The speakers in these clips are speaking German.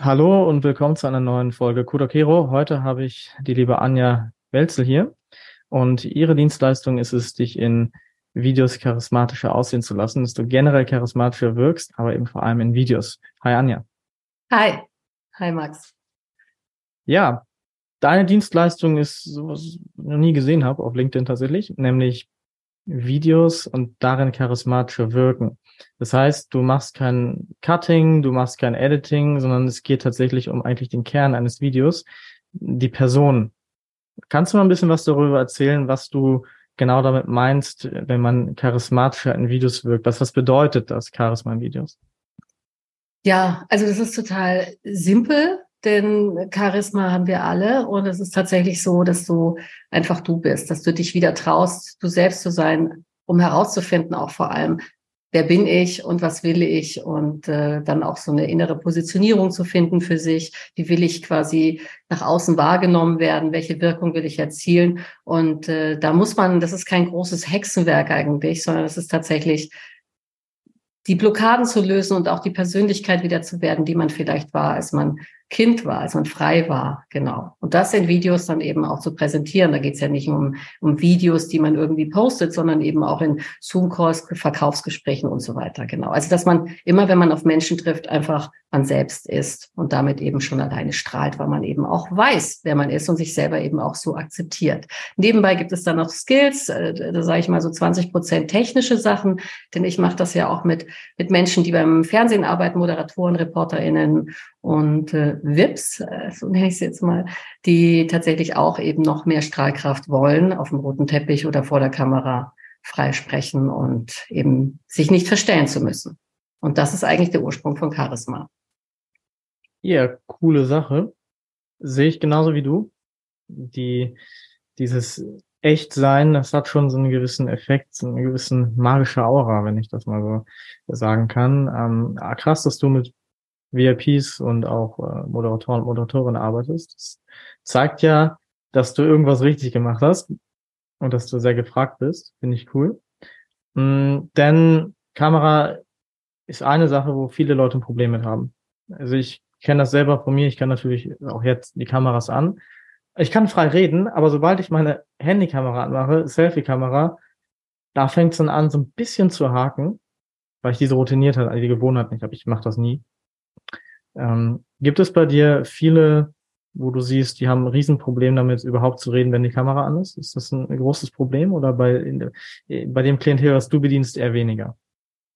Hallo und willkommen zu einer neuen Folge Kudakero. Heute habe ich die liebe Anja Welzel hier und ihre Dienstleistung ist es, dich in Videos charismatischer aussehen zu lassen, dass du generell charismatischer wirkst, aber eben vor allem in Videos. Hi Anja. Hi. Hi Max. Ja, deine Dienstleistung ist sowas, was ich noch nie gesehen habe auf LinkedIn tatsächlich, nämlich Videos und darin charismatischer wirken. Das heißt, du machst kein Cutting, du machst kein Editing, sondern es geht tatsächlich um eigentlich den Kern eines Videos, die Person. Kannst du mal ein bisschen was darüber erzählen, was du genau damit meinst, wenn man charismatischer in Videos wirkt? Was, was bedeutet das, Charisma in Videos? Ja, also das ist total simpel, denn Charisma haben wir alle. Und es ist tatsächlich so, dass du einfach du bist, dass du dich wieder traust, du selbst zu sein, um herauszufinden, auch vor allem, wer bin ich und was will ich und äh, dann auch so eine innere Positionierung zu finden für sich, wie will ich quasi nach außen wahrgenommen werden, welche Wirkung will ich erzielen? Und äh, da muss man, das ist kein großes Hexenwerk eigentlich, sondern es ist tatsächlich die Blockaden zu lösen und auch die Persönlichkeit wieder zu werden, die man vielleicht war, als man Kind war, als man frei war, genau. Und das in Videos dann eben auch zu präsentieren. Da geht es ja nicht um, um Videos, die man irgendwie postet, sondern eben auch in Zoom-Calls, Verkaufsgesprächen und so weiter, genau. Also dass man immer, wenn man auf Menschen trifft, einfach man selbst ist und damit eben schon alleine strahlt, weil man eben auch weiß, wer man ist und sich selber eben auch so akzeptiert. Nebenbei gibt es dann noch Skills, äh, da sage ich mal so 20 Prozent technische Sachen, denn ich mache das ja auch mit, mit Menschen, die beim Fernsehen arbeiten, Moderatoren, ReporterInnen und äh, VIPs, äh, so nenne ich es jetzt mal, die tatsächlich auch eben noch mehr Strahlkraft wollen, auf dem roten Teppich oder vor der Kamera frei sprechen und eben sich nicht verstellen zu müssen. Und das ist eigentlich der Ursprung von Charisma. Ja, coole Sache. Sehe ich genauso wie du. Die, dieses Echtsein, das hat schon so einen gewissen Effekt, so eine gewissen magische Aura, wenn ich das mal so sagen kann. Ähm, krass, dass du mit VIPs und auch äh, Moderatoren und Moderatorinnen arbeitest. Das zeigt ja, dass du irgendwas richtig gemacht hast und dass du sehr gefragt bist. Finde ich cool. Mm, denn Kamera ist eine Sache, wo viele Leute ein Problem mit haben. Also ich kenne das selber von mir. Ich kann natürlich auch jetzt die Kameras an. Ich kann frei reden, aber sobald ich meine Handykamera anmache, Selfie-Kamera, da fängt es dann an, so ein bisschen zu haken, weil ich diese routiniert habe, also die Gewohnheit nicht habe. Ich mache das nie. Ähm, gibt es bei dir viele, wo du siehst, die haben ein Riesenproblem damit, überhaupt zu reden, wenn die Kamera an ist? Ist das ein großes Problem oder bei, in, bei dem Klientel, was du bedienst, eher weniger?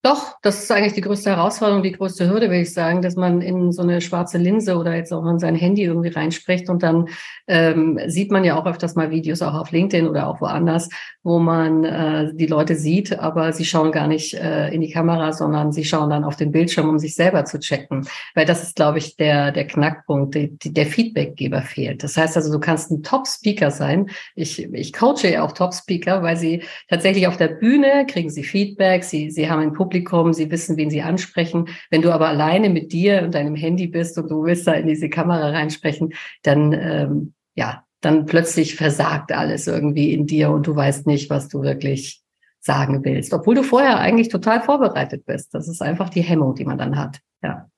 Doch, das ist eigentlich die größte Herausforderung, die größte Hürde, will ich sagen, dass man in so eine schwarze Linse oder jetzt auch in sein Handy irgendwie reinspricht und dann ähm, sieht man ja auch öfters mal Videos auch auf LinkedIn oder auch woanders, wo man äh, die Leute sieht, aber sie schauen gar nicht äh, in die Kamera, sondern sie schauen dann auf den Bildschirm, um sich selber zu checken. Weil das ist, glaube ich, der, der Knackpunkt, die, der Feedbackgeber fehlt. Das heißt also, du kannst ein Top-Speaker sein. Ich, ich coache ja auch Top-Speaker, weil sie tatsächlich auf der Bühne kriegen sie Feedback, sie, sie haben ein Publikum, Publikum, sie wissen, wen sie ansprechen. Wenn du aber alleine mit dir und deinem Handy bist und du willst da in diese Kamera reinsprechen, dann ähm, ja, dann plötzlich versagt alles irgendwie in dir und du weißt nicht, was du wirklich sagen willst, obwohl du vorher eigentlich total vorbereitet bist. Das ist einfach die Hemmung, die man dann hat. Ja.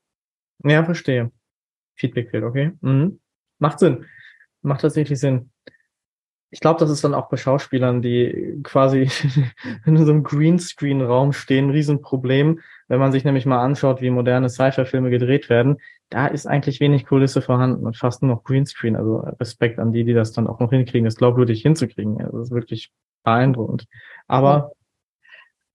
Ja, verstehe. Feedback fehlt, okay. Mhm. Macht Sinn. Macht tatsächlich Sinn ich glaube, das ist dann auch bei Schauspielern, die quasi in so einem Greenscreen-Raum stehen, ein Riesenproblem. Wenn man sich nämlich mal anschaut, wie moderne Sci-Fi-Filme gedreht werden, da ist eigentlich wenig Kulisse vorhanden und fast nur noch Greenscreen. Also Respekt an die, die das dann auch noch hinkriegen, das glaubwürdig hinzukriegen. Also das ist wirklich beeindruckend. Aber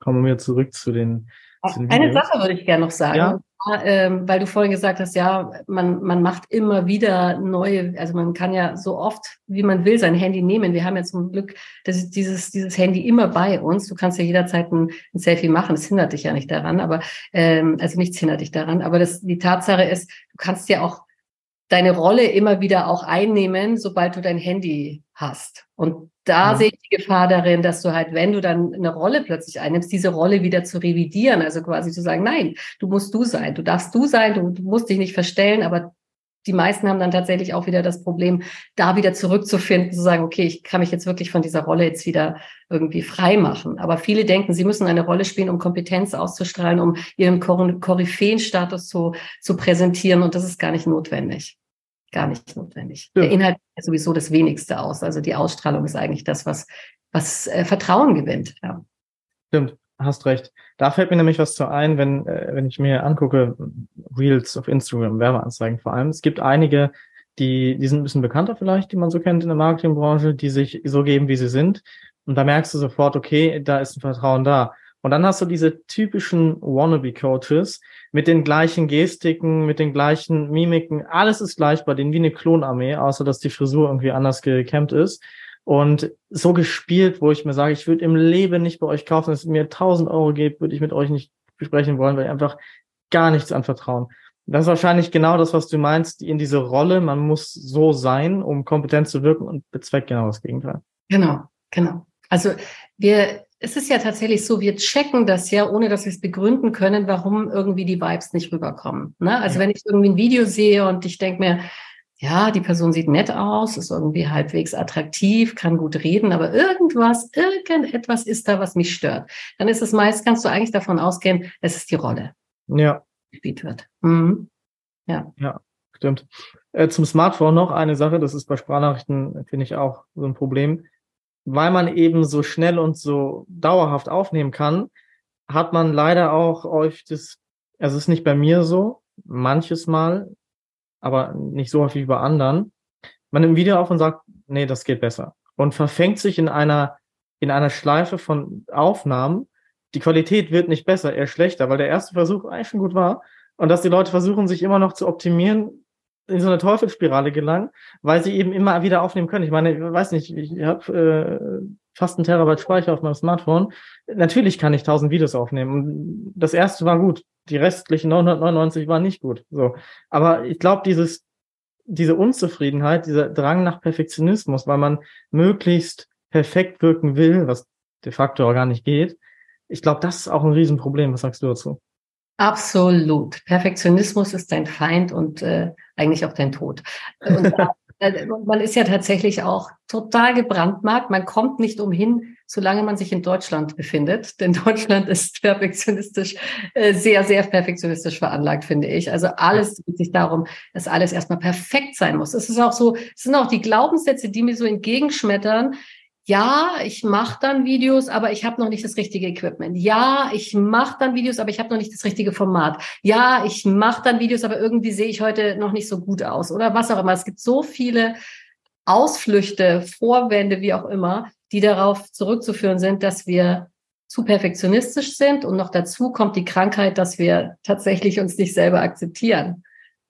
kommen wir zurück zu den. Zu den Eine Sache würde ich gerne noch sagen. Ja? Ähm, weil du vorhin gesagt hast, ja, man, man macht immer wieder neue, also man kann ja so oft, wie man will, sein Handy nehmen. Wir haben ja zum Glück das, dieses, dieses Handy immer bei uns. Du kannst ja jederzeit ein, ein Selfie machen. Das hindert dich ja nicht daran, aber ähm, also nichts hindert dich daran. Aber das, die Tatsache ist, du kannst ja auch deine Rolle immer wieder auch einnehmen, sobald du dein Handy hast. Und da ja. sehe ich die Gefahr darin, dass du halt, wenn du dann eine Rolle plötzlich einnimmst, diese Rolle wieder zu revidieren, also quasi zu sagen, nein, du musst du sein, du darfst du sein, du, du musst dich nicht verstellen, aber die meisten haben dann tatsächlich auch wieder das Problem, da wieder zurückzufinden, zu sagen, okay, ich kann mich jetzt wirklich von dieser Rolle jetzt wieder irgendwie frei machen. Aber viele denken, sie müssen eine Rolle spielen, um Kompetenz auszustrahlen, um ihren Koryphäenstatus zu, zu präsentieren. Und das ist gar nicht notwendig. Gar nicht notwendig. Ja. Der Inhalt ist sowieso das Wenigste aus. Also die Ausstrahlung ist eigentlich das, was, was äh, Vertrauen gewinnt. Ja. Stimmt hast recht. Da fällt mir nämlich was zu ein, wenn, äh, wenn ich mir angucke, Reels auf Instagram, Werbeanzeigen vor allem. Es gibt einige, die, die sind ein bisschen bekannter vielleicht, die man so kennt in der Marketingbranche, die sich so geben, wie sie sind. Und da merkst du sofort, okay, da ist ein Vertrauen da. Und dann hast du diese typischen Wannabe-Coaches mit den gleichen Gestiken, mit den gleichen Mimiken. Alles ist gleich bei denen wie eine Klonarmee, außer dass die Frisur irgendwie anders gekämmt ist und so gespielt, wo ich mir sage, ich würde im Leben nicht bei euch kaufen, wenn es mir 1000 Euro gibt, würde ich mit euch nicht besprechen wollen, weil ich einfach gar nichts anvertrauen. Das ist wahrscheinlich genau das, was du meinst, in diese Rolle, man muss so sein, um kompetent zu wirken und bezweckt genau das Gegenteil. Genau, genau. Also wir, es ist ja tatsächlich so, wir checken das ja, ohne dass wir es begründen können, warum irgendwie die Vibes nicht rüberkommen. Ne? Also ja. wenn ich irgendwie ein Video sehe und ich denke mir, ja, die Person sieht nett aus, ist irgendwie halbwegs attraktiv, kann gut reden, aber irgendwas, irgendetwas ist da, was mich stört. Dann ist es meist, kannst du eigentlich davon ausgehen, es ist die Rolle. Ja. Die gespielt wird. Mhm. Ja. Ja, stimmt. Äh, zum Smartphone noch eine Sache, das ist bei Sprachnachrichten, finde ich, auch so ein Problem. Weil man eben so schnell und so dauerhaft aufnehmen kann, hat man leider auch oft das, also es ist nicht bei mir so, manches Mal, aber nicht so häufig über anderen, man nimmt ein Video auf und sagt, nee, das geht besser. Und verfängt sich in einer, in einer Schleife von Aufnahmen. Die Qualität wird nicht besser, eher schlechter, weil der erste Versuch eigentlich schon gut war. Und dass die Leute versuchen, sich immer noch zu optimieren, in so eine Teufelsspirale gelangen, weil sie eben immer wieder aufnehmen können. Ich meine, ich weiß nicht, ich habe äh, fast einen Terabyte Speicher auf meinem Smartphone. Natürlich kann ich tausend Videos aufnehmen. Das erste war gut. Die restlichen 999 waren nicht gut. So. Aber ich glaube, dieses, diese Unzufriedenheit, dieser Drang nach Perfektionismus, weil man möglichst perfekt wirken will, was de facto auch gar nicht geht. Ich glaube, das ist auch ein Riesenproblem. Was sagst du dazu? Absolut. Perfektionismus ist dein Feind und äh, eigentlich auch dein Tod. Und Äh, man ist ja tatsächlich auch total gebrandmarkt. Man kommt nicht umhin, solange man sich in Deutschland befindet. Denn Deutschland ist perfektionistisch, äh, sehr, sehr perfektionistisch veranlagt, finde ich. Also alles dreht sich darum, dass alles erstmal perfekt sein muss. Es ist auch so, es sind auch die Glaubenssätze, die mir so entgegenschmettern ja, ich mache dann Videos, aber ich habe noch nicht das richtige Equipment. Ja, ich mache dann Videos, aber ich habe noch nicht das richtige Format. Ja, ich mache dann Videos, aber irgendwie sehe ich heute noch nicht so gut aus oder was auch immer. Es gibt so viele Ausflüchte, Vorwände, wie auch immer, die darauf zurückzuführen sind, dass wir zu perfektionistisch sind und noch dazu kommt die Krankheit, dass wir tatsächlich uns nicht selber akzeptieren.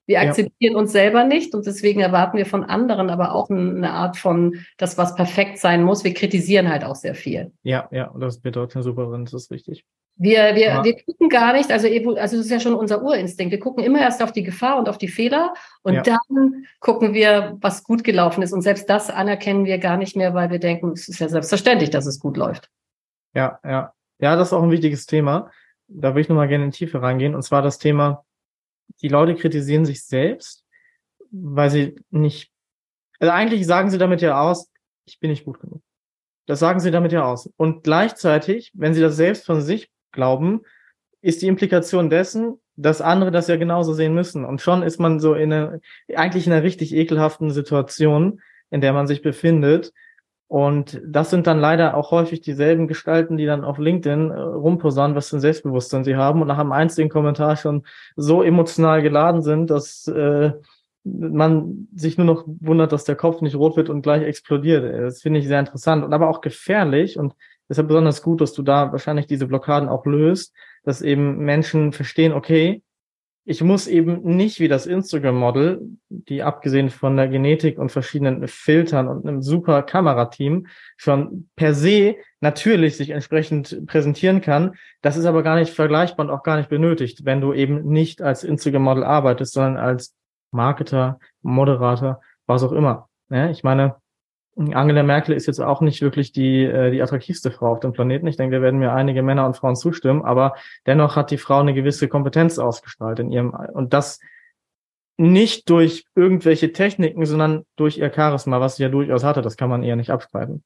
Wir akzeptieren ja. uns selber nicht und deswegen erwarten wir von anderen aber auch eine Art von, das was perfekt sein muss. Wir kritisieren halt auch sehr viel. Ja, ja, und das bedeutet eine Superin, das ist richtig. Wir, wir, ja. wir gucken gar nicht, also, also das ist ja schon unser Urinstinkt. Wir gucken immer erst auf die Gefahr und auf die Fehler und ja. dann gucken wir, was gut gelaufen ist. Und selbst das anerkennen wir gar nicht mehr, weil wir denken, es ist ja selbstverständlich, dass es gut läuft. Ja, ja. Ja, das ist auch ein wichtiges Thema. Da will ich nochmal gerne in die Tiefe reingehen. Und zwar das Thema, die Leute kritisieren sich selbst, weil sie nicht, also eigentlich sagen sie damit ja aus, ich bin nicht gut genug. Das sagen sie damit ja aus. Und gleichzeitig, wenn sie das selbst von sich glauben, ist die Implikation dessen, dass andere das ja genauso sehen müssen. Und schon ist man so in einer, eigentlich in einer richtig ekelhaften Situation, in der man sich befindet, und das sind dann leider auch häufig dieselben Gestalten, die dann auf LinkedIn äh, rumposaunen, was für ein Selbstbewusstsein sie haben und nach einem einzigen Kommentar schon so emotional geladen sind, dass äh, man sich nur noch wundert, dass der Kopf nicht rot wird und gleich explodiert. Das finde ich sehr interessant und aber auch gefährlich und deshalb besonders gut, dass du da wahrscheinlich diese Blockaden auch löst, dass eben Menschen verstehen, okay, ich muss eben nicht wie das Instagram-Model, die abgesehen von der Genetik und verschiedenen Filtern und einem super Kamerateam schon per se natürlich sich entsprechend präsentieren kann. Das ist aber gar nicht vergleichbar und auch gar nicht benötigt, wenn du eben nicht als Instagram-Model arbeitest, sondern als Marketer, Moderator, was auch immer. Ja, ich meine, Angela Merkel ist jetzt auch nicht wirklich die, äh, die attraktivste Frau auf dem Planeten. Ich denke, da werden mir einige Männer und Frauen zustimmen, aber dennoch hat die Frau eine gewisse Kompetenz ausgestrahlt in ihrem, und das nicht durch irgendwelche Techniken, sondern durch ihr Charisma, was sie ja durchaus hatte. Das kann man eher nicht abstreiten.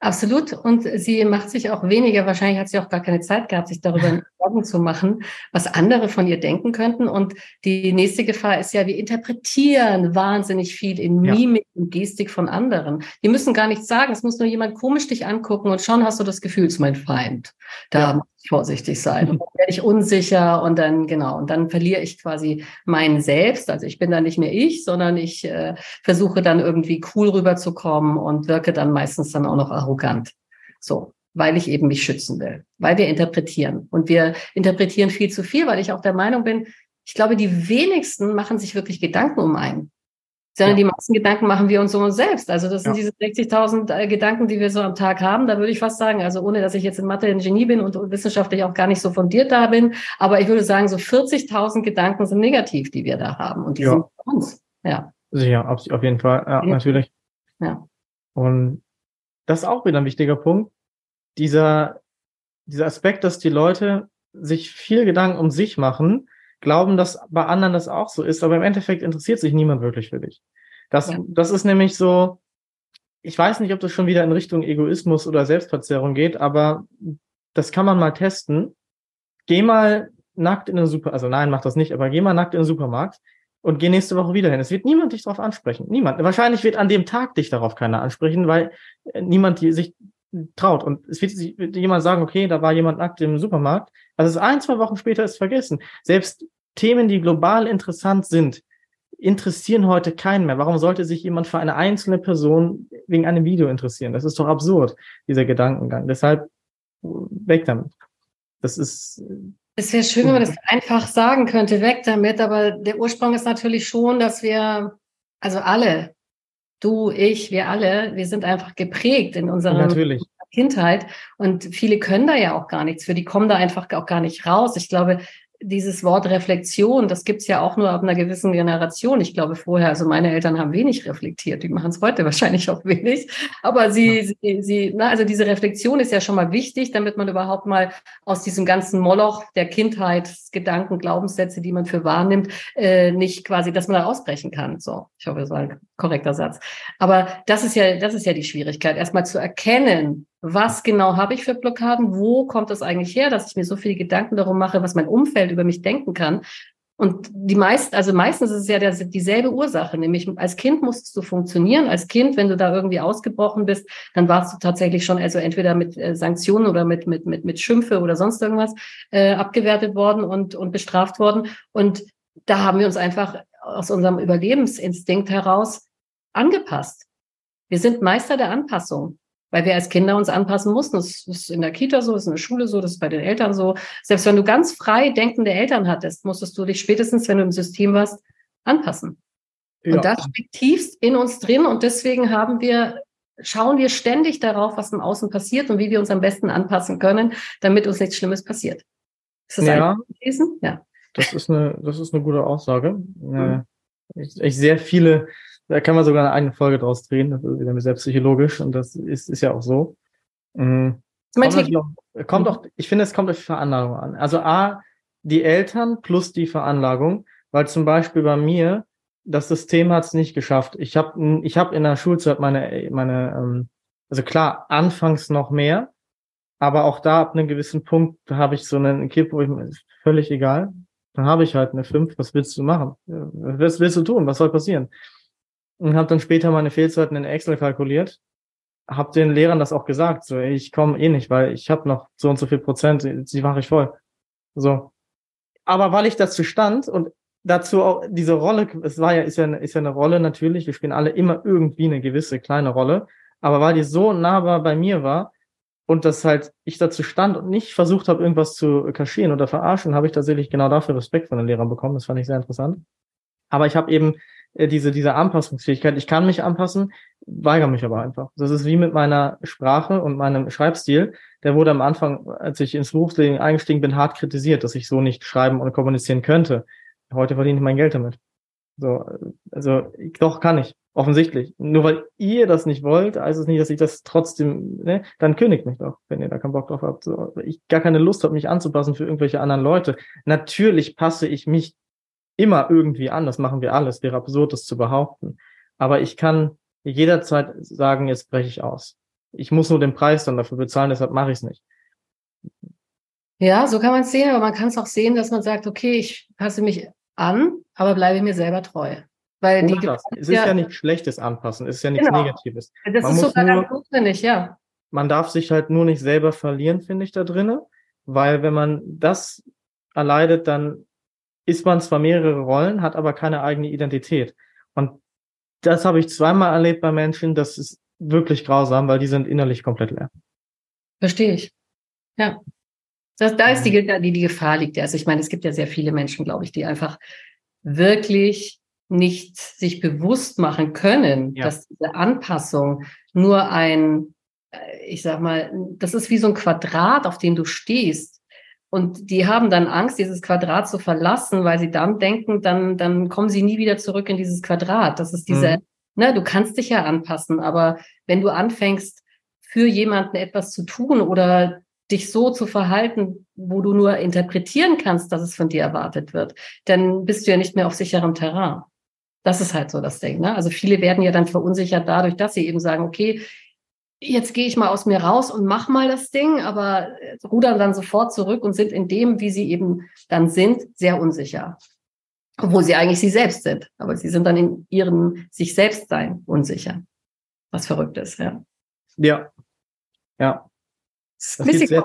Absolut. Und sie macht sich auch weniger, wahrscheinlich hat sie auch gar keine Zeit gehabt, sich darüber Sorgen zu machen, was andere von ihr denken könnten. Und die nächste Gefahr ist ja, wir interpretieren wahnsinnig viel in Mimik ja. und Gestik von anderen. Die müssen gar nichts sagen. Es muss nur jemand komisch dich angucken und schon hast du das Gefühl, es ist mein Feind. Da ja. Vorsichtig sein. Und dann werde ich unsicher und dann, genau, und dann verliere ich quasi mein Selbst. Also ich bin dann nicht mehr ich, sondern ich äh, versuche dann irgendwie cool rüberzukommen und wirke dann meistens dann auch noch arrogant. So weil ich eben mich schützen will, weil wir interpretieren. Und wir interpretieren viel zu viel, weil ich auch der Meinung bin, ich glaube, die wenigsten machen sich wirklich Gedanken um einen. Sondern ja. die meisten Gedanken machen wir uns um uns selbst. Also das sind ja. diese 60.000 äh, Gedanken, die wir so am Tag haben. Da würde ich fast sagen, also ohne, dass ich jetzt in Mathe ein Genie bin und wissenschaftlich auch gar nicht so fundiert da bin, aber ich würde sagen, so 40.000 Gedanken sind negativ, die wir da haben. Und die ja. sind uns. Ja. Sicher, auf, auf jeden Fall. Ja, natürlich. Ja. Und das ist auch wieder ein wichtiger Punkt dieser, dieser Aspekt, dass die Leute sich viel Gedanken um sich machen, glauben, dass bei anderen das auch so ist, aber im Endeffekt interessiert sich niemand wirklich für dich. Das, ja. das ist nämlich so, ich weiß nicht, ob das schon wieder in Richtung Egoismus oder Selbstverzerrung geht, aber das kann man mal testen. Geh mal nackt in den Super, also nein, mach das nicht, aber geh mal nackt in den Supermarkt und geh nächste Woche wieder hin. Es wird niemand dich darauf ansprechen. Niemand. Wahrscheinlich wird an dem Tag dich darauf keiner ansprechen, weil niemand die, sich traut. Und es wird, wird jemand sagen, okay, da war jemand nackt im Supermarkt. Also ein, zwei Wochen später ist vergessen. Selbst Themen, die global interessant sind, interessieren heute keinen mehr. Warum sollte sich jemand für eine einzelne Person wegen einem Video interessieren? Das ist doch absurd, dieser Gedankengang. Deshalb weg damit. Das ist. Es wäre schön, wenn man das einfach sagen könnte, weg damit. Aber der Ursprung ist natürlich schon, dass wir, also alle, du, ich, wir alle, wir sind einfach geprägt in unserer Natürlich. Kindheit und viele können da ja auch gar nichts für, die kommen da einfach auch gar nicht raus. Ich glaube, dieses Wort Reflexion, das gibt's ja auch nur ab einer gewissen Generation. Ich glaube vorher, also meine Eltern haben wenig reflektiert, die machen es heute wahrscheinlich auch wenig. Aber sie, ja. sie, sie, na, also diese Reflexion ist ja schon mal wichtig, damit man überhaupt mal aus diesem ganzen Moloch der Kindheit, Gedanken, Glaubenssätze, die man für wahrnimmt, äh, nicht quasi, dass man da ausbrechen kann. So, ich hoffe, das war ein korrekter Satz. Aber das ist ja, das ist ja die Schwierigkeit, erstmal zu erkennen, was genau habe ich für Blockaden, wo kommt das eigentlich her, dass ich mir so viele Gedanken darum mache, was mein Umfeld über mich denken kann. Und die meisten, also meistens ist es ja der, dieselbe Ursache, nämlich als Kind musstest du funktionieren. Als Kind, wenn du da irgendwie ausgebrochen bist, dann warst du tatsächlich schon also entweder mit äh, Sanktionen oder mit, mit, mit, mit Schimpfe oder sonst irgendwas äh, abgewertet worden und, und bestraft worden. Und da haben wir uns einfach aus unserem Überlebensinstinkt heraus angepasst. Wir sind Meister der Anpassung weil wir als Kinder uns anpassen mussten. Das ist in der Kita so, das ist in der Schule so, das ist bei den Eltern so. Selbst wenn du ganz frei denkende Eltern hattest, musstest du dich spätestens, wenn du im System warst, anpassen. Ja. Und das steckt tiefst in uns drin und deswegen haben wir schauen wir ständig darauf, was im Außen passiert und wie wir uns am besten anpassen können, damit uns nichts Schlimmes passiert. Ist das ja, gewesen? Ja. Das ist eine, das ist eine gute Aussage. Mhm. Ich, ich sehr viele da kann man sogar eine eigene Folge draus drehen. Das ist wieder sehr psychologisch und das ist, ist ja auch so. Mhm. Kommt, auch, kommt auch, ich finde, es kommt auf die Veranlagung an. Also A, die Eltern plus die Veranlagung, weil zum Beispiel bei mir, das System hat es nicht geschafft. Ich habe ich hab in der Schulzeit meine, meine, ähm, also klar, anfangs noch mehr, aber auch da ab einem gewissen Punkt habe ich so einen Kipp, wo ich völlig egal. Dann habe ich halt eine 5, was willst du machen? Was willst du tun? Was soll passieren? Und habe dann später meine Fehlzeiten in Excel kalkuliert. Habe den Lehrern das auch gesagt, so ich komme eh nicht, weil ich habe noch so und so viel Prozent, die mache ich voll. So. Aber weil ich dazu stand und dazu auch diese Rolle, es war ja ist ja ist ja eine Rolle natürlich, wir spielen alle immer irgendwie eine gewisse kleine Rolle, aber weil die so nahbar bei mir war und das halt ich dazu stand und nicht versucht habe irgendwas zu kaschieren oder verarschen, habe ich tatsächlich genau dafür Respekt von den Lehrern bekommen, das fand ich sehr interessant. Aber ich habe eben diese, diese Anpassungsfähigkeit. Ich kann mich anpassen, weigere mich aber einfach. Das ist wie mit meiner Sprache und meinem Schreibstil. Der wurde am Anfang, als ich ins Berufsleben eingestiegen bin, hart kritisiert, dass ich so nicht schreiben und kommunizieren könnte. Heute verdiene ich mein Geld damit. So, also doch kann ich, offensichtlich. Nur weil ihr das nicht wollt, heißt es nicht, dass ich das trotzdem, ne, dann kündigt mich doch, wenn ihr da keinen Bock drauf habt. So, ich gar keine Lust habe, mich anzupassen für irgendwelche anderen Leute. Natürlich passe ich mich immer irgendwie an, das machen wir alles, wäre absurd, das zu behaupten. Aber ich kann jederzeit sagen, jetzt breche ich aus. Ich muss nur den Preis dann dafür bezahlen, deshalb mache ich es nicht. Ja, so kann man es sehen, aber man kann es auch sehen, dass man sagt, okay, ich passe mich an, aber bleibe mir selber treu. Weil die das. Es ist ja, ja nichts Schlechtes anpassen, es ist ja nichts genau. Negatives. Das man ist sogar nur, ganz notwendig, ja. Man darf sich halt nur nicht selber verlieren, finde ich, da drinnen, weil wenn man das erleidet, dann ist man zwar mehrere Rollen, hat aber keine eigene Identität. Und das habe ich zweimal erlebt bei Menschen, das ist wirklich grausam, weil die sind innerlich komplett leer. Verstehe ich. Ja. Das, da ist die, die, die Gefahr liegt. Also ich meine, es gibt ja sehr viele Menschen, glaube ich, die einfach wirklich nicht sich bewusst machen können, ja. dass diese Anpassung nur ein, äh, ich sag mal, das ist wie so ein Quadrat, auf dem du stehst. Und die haben dann Angst, dieses Quadrat zu verlassen, weil sie dann denken, dann, dann kommen sie nie wieder zurück in dieses Quadrat. Das ist diese, mhm. ne, du kannst dich ja anpassen, aber wenn du anfängst, für jemanden etwas zu tun oder dich so zu verhalten, wo du nur interpretieren kannst, dass es von dir erwartet wird, dann bist du ja nicht mehr auf sicherem Terrain. Das ist halt so das Ding. Ne? Also viele werden ja dann verunsichert dadurch, dass sie eben sagen, okay, jetzt gehe ich mal aus mir raus und mach mal das Ding, aber rudern dann sofort zurück und sind in dem, wie sie eben dann sind, sehr unsicher. Obwohl sie eigentlich sie selbst sind. Aber sie sind dann in ihrem sich selbst sein unsicher. Was verrückt ist, ja. Ja. Ja. Das ein bisschen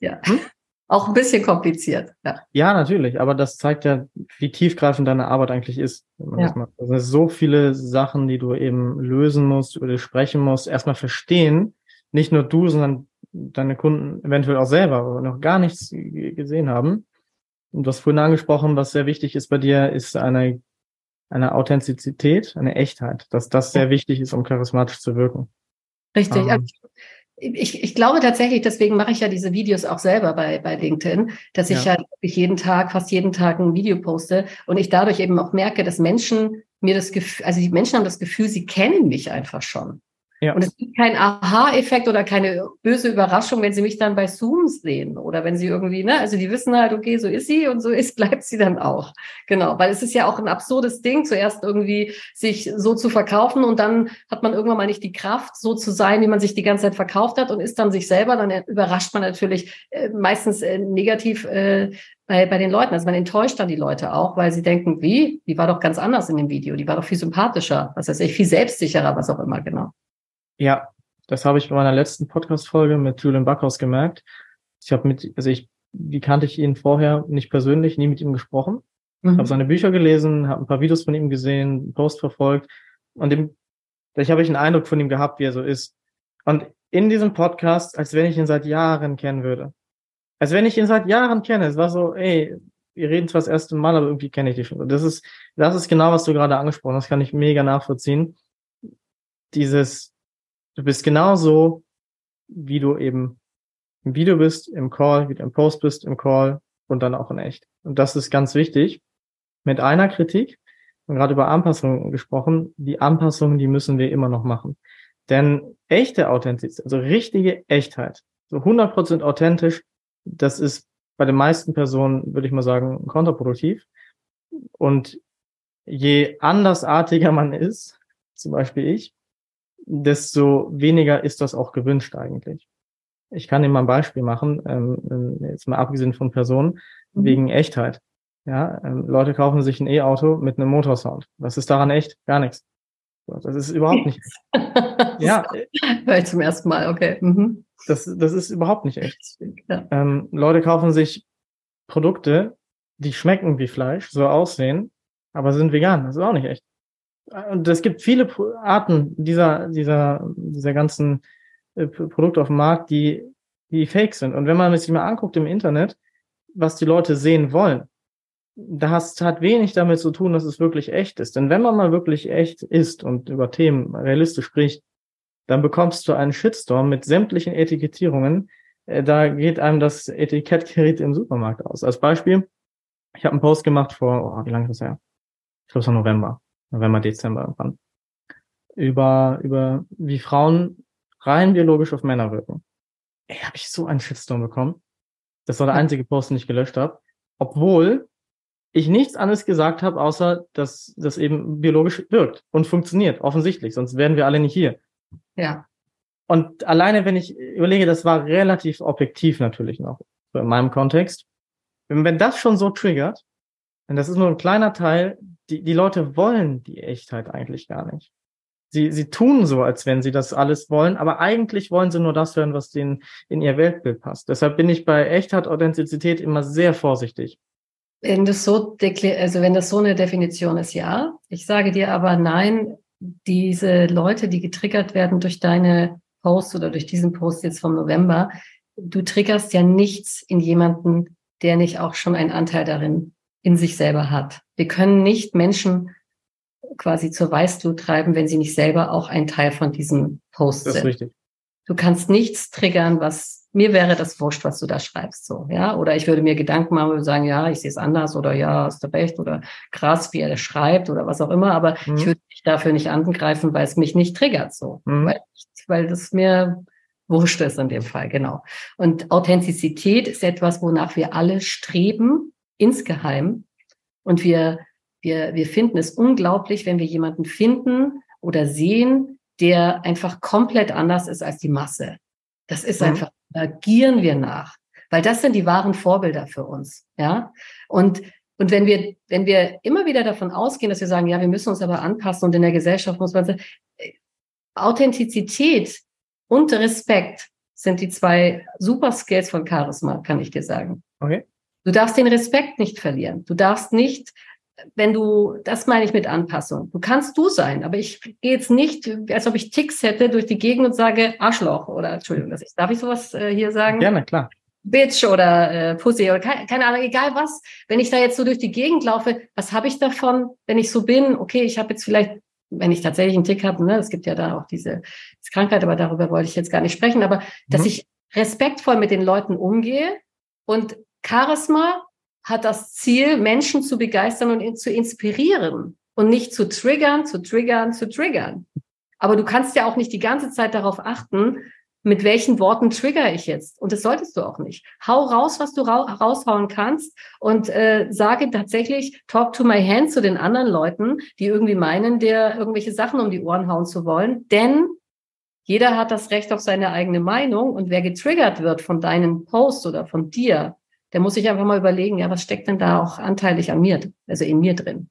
ja. Hm? Auch ein bisschen kompliziert. Ja. ja, natürlich, aber das zeigt ja, wie tiefgreifend deine Arbeit eigentlich ist. Ja. Das sind so viele Sachen, die du eben lösen musst, über die sprechen musst, erstmal verstehen, nicht nur du, sondern deine Kunden eventuell auch selber, aber noch gar nichts gesehen haben. Und du hast vorhin angesprochen, was sehr wichtig ist bei dir, ist eine, eine Authentizität, eine Echtheit, dass das sehr wichtig ist, um charismatisch zu wirken. Richtig. Ähm, ich, ich glaube tatsächlich, deswegen mache ich ja diese Videos auch selber bei, bei LinkedIn, dass ich ja. halt jeden Tag, fast jeden Tag ein Video poste und ich dadurch eben auch merke, dass Menschen mir das Gefühl, also die Menschen haben das Gefühl, sie kennen mich einfach schon. Ja. Und es gibt keinen Aha-Effekt oder keine böse Überraschung, wenn sie mich dann bei Zooms sehen oder wenn sie irgendwie, ne, also die wissen halt, okay, so ist sie und so ist, bleibt sie dann auch. Genau, weil es ist ja auch ein absurdes Ding, zuerst irgendwie sich so zu verkaufen und dann hat man irgendwann mal nicht die Kraft, so zu sein, wie man sich die ganze Zeit verkauft hat und ist dann sich selber, dann überrascht man natürlich äh, meistens äh, negativ äh, bei, bei den Leuten. Also man enttäuscht dann die Leute auch, weil sie denken, wie? Die war doch ganz anders in dem Video, die war doch viel sympathischer, was heißt ich, viel selbstsicherer, was auch immer, genau. Ja, das habe ich bei meiner letzten Podcast-Folge mit Julian Backhaus gemerkt. Ich habe mit, also ich, wie kannte ich ihn vorher nicht persönlich, nie mit ihm gesprochen. Mhm. Habe seine Bücher gelesen, habe ein paar Videos von ihm gesehen, Post verfolgt und dem, ich habe ich einen Eindruck von ihm gehabt, wie er so ist. Und in diesem Podcast, als wenn ich ihn seit Jahren kennen würde. Als wenn ich ihn seit Jahren kenne. Es war so, ey, wir reden zwar das erste Mal, aber irgendwie kenne ich dich schon. Das ist, das ist genau, was du gerade angesprochen hast. Das kann ich mega nachvollziehen. Dieses, Du bist genauso, wie du eben im Video bist, im Call, wie du im Post bist, im Call und dann auch in echt. Und das ist ganz wichtig. Mit einer Kritik, und gerade über Anpassungen gesprochen, die Anpassungen, die müssen wir immer noch machen. Denn echte Authentizität, also richtige Echtheit, so 100% authentisch, das ist bei den meisten Personen, würde ich mal sagen, kontraproduktiv. Und je andersartiger man ist, zum Beispiel ich, desto weniger ist das auch gewünscht eigentlich. Ich kann Ihnen mal ein Beispiel machen, ähm, jetzt mal abgesehen von Personen, mhm. wegen Echtheit. Ja, ähm, Leute kaufen sich ein E-Auto mit einem Motorsound. Was ist daran echt? Gar nichts. Das ist überhaupt nicht. ja. Hör ich zum ersten Mal, okay. Mhm. Das, das ist überhaupt nicht echt. Ja. Ähm, Leute kaufen sich Produkte, die schmecken wie Fleisch, so aussehen, aber sind vegan. Das ist auch nicht echt und es gibt viele Arten dieser, dieser, dieser ganzen äh, Produkte auf dem Markt, die, die fake sind. Und wenn man sich mal anguckt im Internet, was die Leute sehen wollen, da hast, hat wenig damit zu tun, dass es wirklich echt ist. Denn wenn man mal wirklich echt ist und über Themen realistisch spricht, dann bekommst du einen Shitstorm mit sämtlichen Etikettierungen. Äh, da geht einem das Etikettgerät im Supermarkt aus. Als Beispiel, ich habe einen Post gemacht vor, oh, wie lange ist das her? Ich glaube, es war November. November, Dezember irgendwann, über, über wie Frauen rein biologisch auf Männer wirken. Ey, habe ich so einen Shitstorm bekommen. Das war der einzige Post, den ich gelöscht habe. Obwohl ich nichts anderes gesagt habe, außer dass das eben biologisch wirkt und funktioniert, offensichtlich, sonst wären wir alle nicht hier. Ja. Und alleine, wenn ich überlege, das war relativ objektiv natürlich noch, in meinem Kontext. Wenn das schon so triggert, und das ist nur ein kleiner Teil, die, die Leute wollen die Echtheit eigentlich gar nicht. Sie, sie tun so, als wenn sie das alles wollen, aber eigentlich wollen sie nur das hören, was denen in ihr Weltbild passt. Deshalb bin ich bei Echtheit, Authentizität immer sehr vorsichtig. Wenn das so, also wenn das so eine Definition ist, ja. Ich sage dir aber nein, diese Leute, die getriggert werden durch deine Post oder durch diesen Post jetzt vom November, du triggerst ja nichts in jemanden, der nicht auch schon einen Anteil darin in sich selber hat. Wir können nicht Menschen quasi zur Weißglut treiben, wenn sie nicht selber auch ein Teil von diesem Post sind. Das ist richtig. Du kannst nichts triggern, was mir wäre das wurscht, was du da schreibst, so, ja. Oder ich würde mir Gedanken machen und sagen, ja, ich sehe es anders oder ja, hast du recht oder krass, wie er das schreibt oder was auch immer, aber mhm. ich würde mich dafür nicht angreifen, weil es mich nicht triggert, so. Mhm. Weil, weil das mir wurscht ist in dem Fall, genau. Und Authentizität ist etwas, wonach wir alle streben, insgeheim. Und wir, wir, wir finden es unglaublich, wenn wir jemanden finden oder sehen, der einfach komplett anders ist als die Masse. Das ist mhm. einfach, da gieren wir nach. Weil das sind die wahren Vorbilder für uns, ja. Und, und wenn wir, wenn wir immer wieder davon ausgehen, dass wir sagen, ja, wir müssen uns aber anpassen und in der Gesellschaft muss man sagen, Authentizität und Respekt sind die zwei super Skills von Charisma, kann ich dir sagen. Okay. Du darfst den Respekt nicht verlieren. Du darfst nicht, wenn du, das meine ich mit Anpassung. Du kannst du sein, aber ich gehe jetzt nicht, als ob ich Ticks hätte, durch die Gegend und sage Arschloch oder Entschuldigung, das ist, darf ich sowas äh, hier sagen? Gerne, klar. Bitch oder äh, Pussy oder keine, keine Ahnung, egal was. Wenn ich da jetzt so durch die Gegend laufe, was habe ich davon, wenn ich so bin? Okay, ich habe jetzt vielleicht, wenn ich tatsächlich einen Tick habe, ne, es gibt ja da auch diese, diese Krankheit, aber darüber wollte ich jetzt gar nicht sprechen, aber mhm. dass ich respektvoll mit den Leuten umgehe und Charisma hat das Ziel, Menschen zu begeistern und zu inspirieren und nicht zu triggern, zu triggern, zu triggern. Aber du kannst ja auch nicht die ganze Zeit darauf achten, mit welchen Worten trigger ich jetzt? Und das solltest du auch nicht. Hau raus, was du ra raushauen kannst und äh, sage tatsächlich, talk to my hand zu den anderen Leuten, die irgendwie meinen, dir irgendwelche Sachen um die Ohren hauen zu wollen. Denn jeder hat das Recht auf seine eigene Meinung und wer getriggert wird von deinen Posts oder von dir, der muss sich einfach mal überlegen, ja, was steckt denn da auch anteilig an mir, also in mir drin?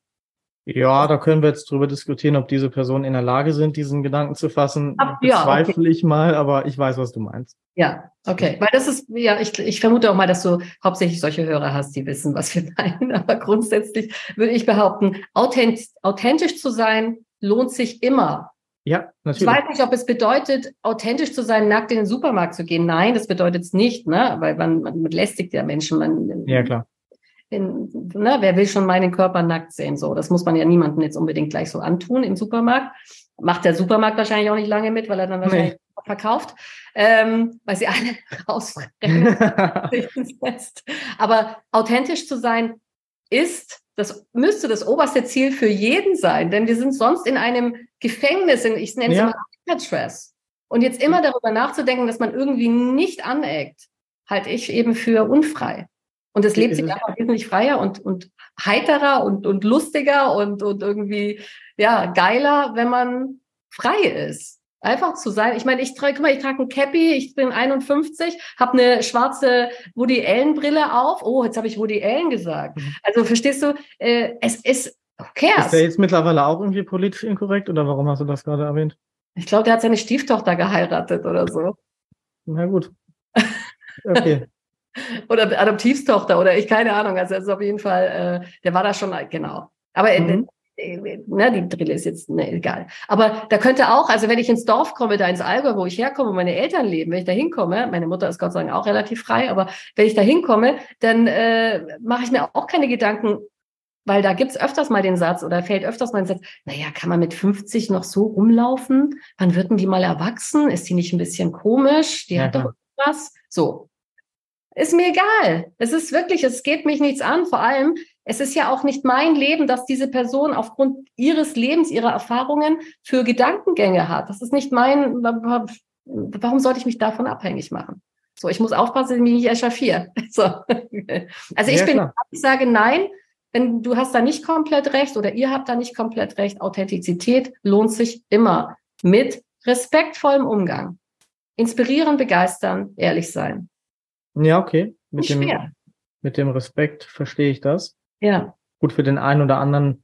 Ja, da können wir jetzt drüber diskutieren, ob diese Personen in der Lage sind, diesen Gedanken zu fassen. Ab, ja, Zweifle okay. ich mal, aber ich weiß, was du meinst. Ja, okay. Weil das ist, ja, ich, ich vermute auch mal, dass du hauptsächlich solche Hörer hast, die wissen, was wir meinen. Aber grundsätzlich würde ich behaupten, authentisch, authentisch zu sein, lohnt sich immer. Ja, natürlich. Ich weiß nicht, ob es bedeutet, authentisch zu sein, nackt in den Supermarkt zu gehen. Nein, das bedeutet es nicht, ne? Weil man, man belästigt ja Menschen. Man, ja, klar. In, ne, wer will schon meinen Körper nackt sehen? So, das muss man ja niemandem jetzt unbedingt gleich so antun im Supermarkt. Macht der Supermarkt wahrscheinlich auch nicht lange mit, weil er dann wahrscheinlich nee. verkauft, ähm, weil sie alle rausrennen. Aber authentisch zu sein ist das müsste das oberste Ziel für jeden sein, denn wir sind sonst in einem Gefängnis, in, ich nenne es ja. immer Alcatraz. Und jetzt immer darüber nachzudenken, dass man irgendwie nicht aneckt, halte ich eben für unfrei. Und es lebt sich einfach wesentlich freier und, und heiterer und, und lustiger und, und irgendwie, ja, geiler, wenn man frei ist. Einfach zu sein. Ich meine, ich trage, guck mal, ich trage ein Cappy, ich bin 51, habe eine schwarze Woody Allen Brille auf. Oh, jetzt habe ich Woody Allen gesagt. Mhm. Also verstehst du, äh, es ist okay. Ist der jetzt mittlerweile auch irgendwie politisch inkorrekt oder warum hast du das gerade erwähnt? Ich glaube, der hat seine Stieftochter geheiratet oder so. Na gut. Okay. oder Adoptivstochter oder ich keine Ahnung. Also, also auf jeden Fall, äh, der war da schon genau. Aber mhm ne, die Drille ist jetzt ne, egal. Aber da könnte auch, also wenn ich ins Dorf komme, da ins Allgäu, wo ich herkomme, wo meine Eltern leben, wenn ich da hinkomme, meine Mutter ist Gott sei Dank auch relativ frei, aber wenn ich da hinkomme, dann äh, mache ich mir auch keine Gedanken, weil da gibt's öfters mal den Satz oder fällt öfters mal den Satz, naja, kann man mit 50 noch so rumlaufen? Wann wird denn die mal erwachsen? Ist die nicht ein bisschen komisch? Die ja, hat doch was. So. Ist mir egal. Es ist wirklich, es geht mich nichts an. Vor allem, es ist ja auch nicht mein Leben, dass diese Person aufgrund ihres Lebens, ihrer Erfahrungen für Gedankengänge hat. Das ist nicht mein, warum sollte ich mich davon abhängig machen? So, ich muss aufpassen, dass ich mich nicht echauffiere. So. Also ich ja, bin, klar. ich sage nein, wenn du hast da nicht komplett recht oder ihr habt da nicht komplett recht. Authentizität lohnt sich immer mit respektvollem Umgang. Inspirieren, begeistern, ehrlich sein. Ja, okay. Mit Nicht dem, schwer. mit dem Respekt verstehe ich das. Ja. Gut, für den einen oder anderen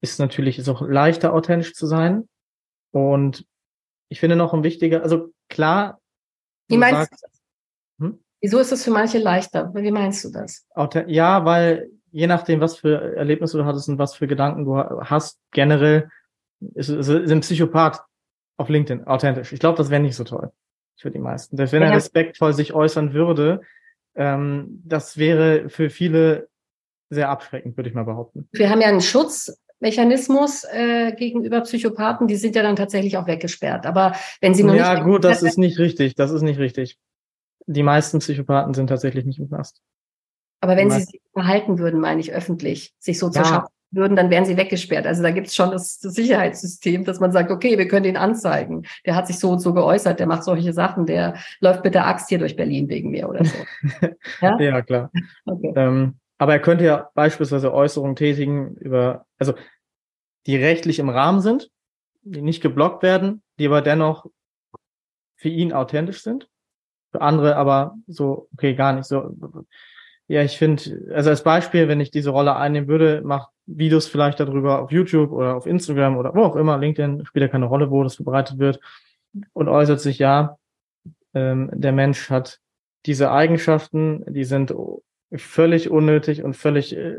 ist natürlich ist auch leichter authentisch zu sein. Und ich finde noch ein wichtiger, also klar, Wie meinst sagst, du das? Hm? Wieso ist es für manche leichter? Wie meinst du das? ja, weil je nachdem, was für Erlebnisse du hattest und was für Gedanken du ha- hast, generell ist, ist, ist ein Psychopath auf LinkedIn authentisch. Ich glaube, das wäre nicht so toll für die meisten. Dass wenn er Ja. respektvoll sich äußern würde, ähm, das wäre für viele sehr abschreckend, würde ich mal behaupten. Wir haben ja einen Schutzmechanismus äh, gegenüber Psychopathen, die sind ja dann tatsächlich auch weggesperrt. Aber wenn sie noch Ja, nicht gut, das ist nicht richtig. Das ist nicht richtig. Die meisten Psychopathen sind tatsächlich nicht im Knast. aber wenn sie sich verhalten würden, meine ich öffentlich, sich so Ja. zur Schau würden, dann wären sie weggesperrt. Also da gibt es schon das, das Sicherheitssystem, dass man sagt, okay, wir können ihn anzeigen. Der hat sich so und so geäußert, der macht solche Sachen, der läuft mit der Axt hier durch Berlin wegen mir oder so. Ja? Ja, klar. Okay. Ähm, aber er könnte ja beispielsweise Äußerungen tätigen über, also die rechtlich im Rahmen sind, die nicht geblockt werden, die aber dennoch für ihn authentisch sind. Für andere aber so, okay, gar nicht so. Ja, ich finde, also als Beispiel, wenn ich diese Rolle einnehmen würde, macht Videos vielleicht darüber auf YouTube oder auf Instagram oder wo auch immer, LinkedIn spielt ja keine Rolle, wo das verbreitet wird und äußert sich, ja, ähm, der Mensch hat diese Eigenschaften, die sind völlig unnötig und völlig, äh,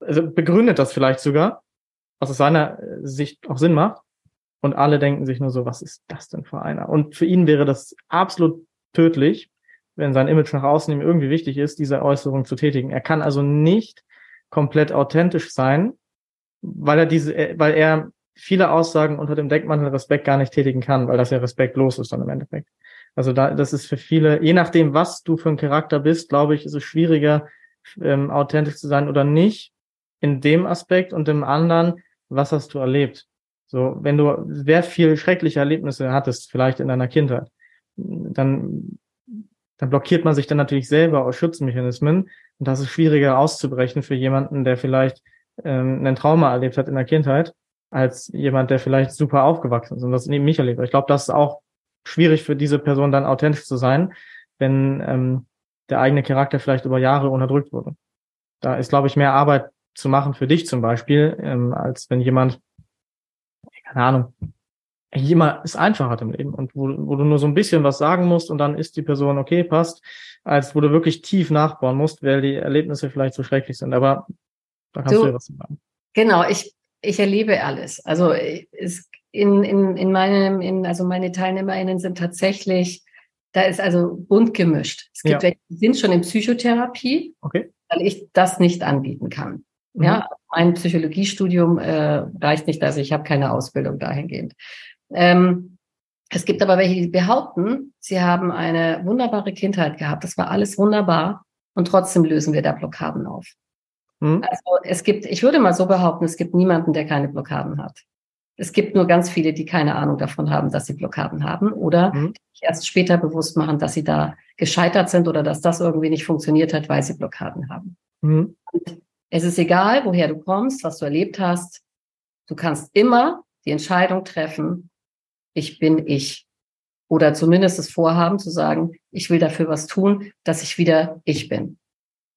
also begründet das vielleicht sogar, was aus seiner äh, Sicht auch Sinn macht. Und alle denken sich nur so, was ist das denn für einer? Und für ihn wäre das absolut tödlich, wenn sein Image nach außen ihm irgendwie wichtig ist, diese Äußerung zu tätigen. Er kann also nicht komplett authentisch sein, weil er diese, äh, weil er viele Aussagen unter dem Deckmantel Respekt gar nicht tätigen kann, weil das ja respektlos ist dann im Endeffekt. Also da, das ist für viele, je nachdem, was du für ein Charakter bist, glaube ich, ist es schwieriger, ähm, authentisch zu sein oder nicht. In dem Aspekt und im anderen, was hast du erlebt? So, wenn du sehr viel schreckliche Erlebnisse hattest, vielleicht in deiner Kindheit, dann, dann blockiert man sich dann natürlich selber aus Schutzmechanismen und das ist schwieriger auszubrechen für jemanden, der vielleicht ähm, ein Trauma erlebt hat in der Kindheit, als jemand, der vielleicht super aufgewachsen ist und das neben mich erlebt. Ich glaube, das ist auch schwierig für diese Person dann authentisch zu sein, wenn ähm, der eigene Charakter vielleicht über Jahre unterdrückt wurde. Da ist, glaube ich, mehr Arbeit zu machen für dich zum Beispiel, ähm, als wenn jemand, keine Ahnung, jemand es einfach hat im Leben und wo, wo du nur so ein bisschen was sagen musst und dann ist die Person okay, passt, als wo du wirklich tief nachbauen musst, weil die Erlebnisse vielleicht so schrecklich sind. Aber da kannst So. du ja was sagen. Genau, ich, ich erlebe alles. Also es, in, in, in meinem, in, also meine TeilnehmerInnen sind tatsächlich, da ist also bunt gemischt. Es gibt Ja. welche, die sind schon in Psychotherapie, Okay? weil ich das nicht anbieten kann. Mhm. Ja, mein Psychologiestudium äh, reicht nicht, also ich habe keine Ausbildung dahingehend. Ähm, es gibt aber welche, die behaupten, sie haben eine wunderbare Kindheit gehabt. Das war alles wunderbar und trotzdem lösen wir da Blockaden auf. Mhm. Also es gibt, ich würde mal so behaupten, es gibt niemanden, der keine Blockaden hat. Es gibt nur ganz viele, die keine Ahnung davon haben, dass sie Blockaden haben oder Mhm. sich erst später bewusst machen, dass sie da gescheitert sind oder dass das irgendwie nicht funktioniert hat, weil sie Blockaden haben. Mhm. Es ist egal, woher du kommst, was du erlebt hast. Du kannst immer die Entscheidung treffen, ich bin ich. Oder zumindest das Vorhaben zu sagen, ich will dafür was tun, dass ich wieder ich bin.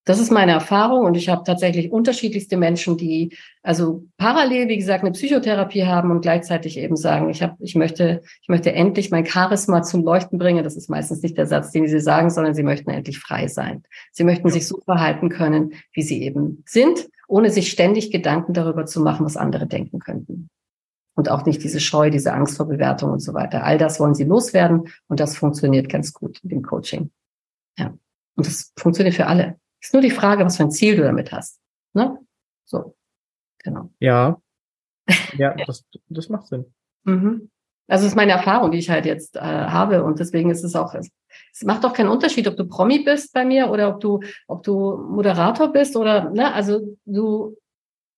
Das ist meine Erfahrung und ich habe tatsächlich unterschiedlichste Menschen, die also parallel, wie gesagt, eine Psychotherapie haben und gleichzeitig eben sagen, ich habe, ich möchte, ich möchte endlich mein Charisma zum Leuchten bringen. Das ist meistens nicht der Satz, den sie sagen, sondern sie möchten endlich frei sein. Sie möchten Ja. sich so verhalten können, wie sie eben sind, ohne sich ständig Gedanken darüber zu machen, was andere denken könnten. Und auch nicht diese Scheu, diese Angst vor Bewertung und so weiter. All das wollen sie loswerden und das funktioniert ganz gut mit dem Coaching. Ja. Und das funktioniert für alle. Ist nur die Frage, was für ein Ziel du damit hast. Ne? So. Genau. Ja. Ja, das, das macht Sinn. Mhm. Also das ist meine Erfahrung, die ich halt jetzt äh, habe und deswegen ist es auch, es, macht doch keinen Unterschied, ob du Promi bist bei mir oder ob du, ob du Moderator bist oder, ne, also du,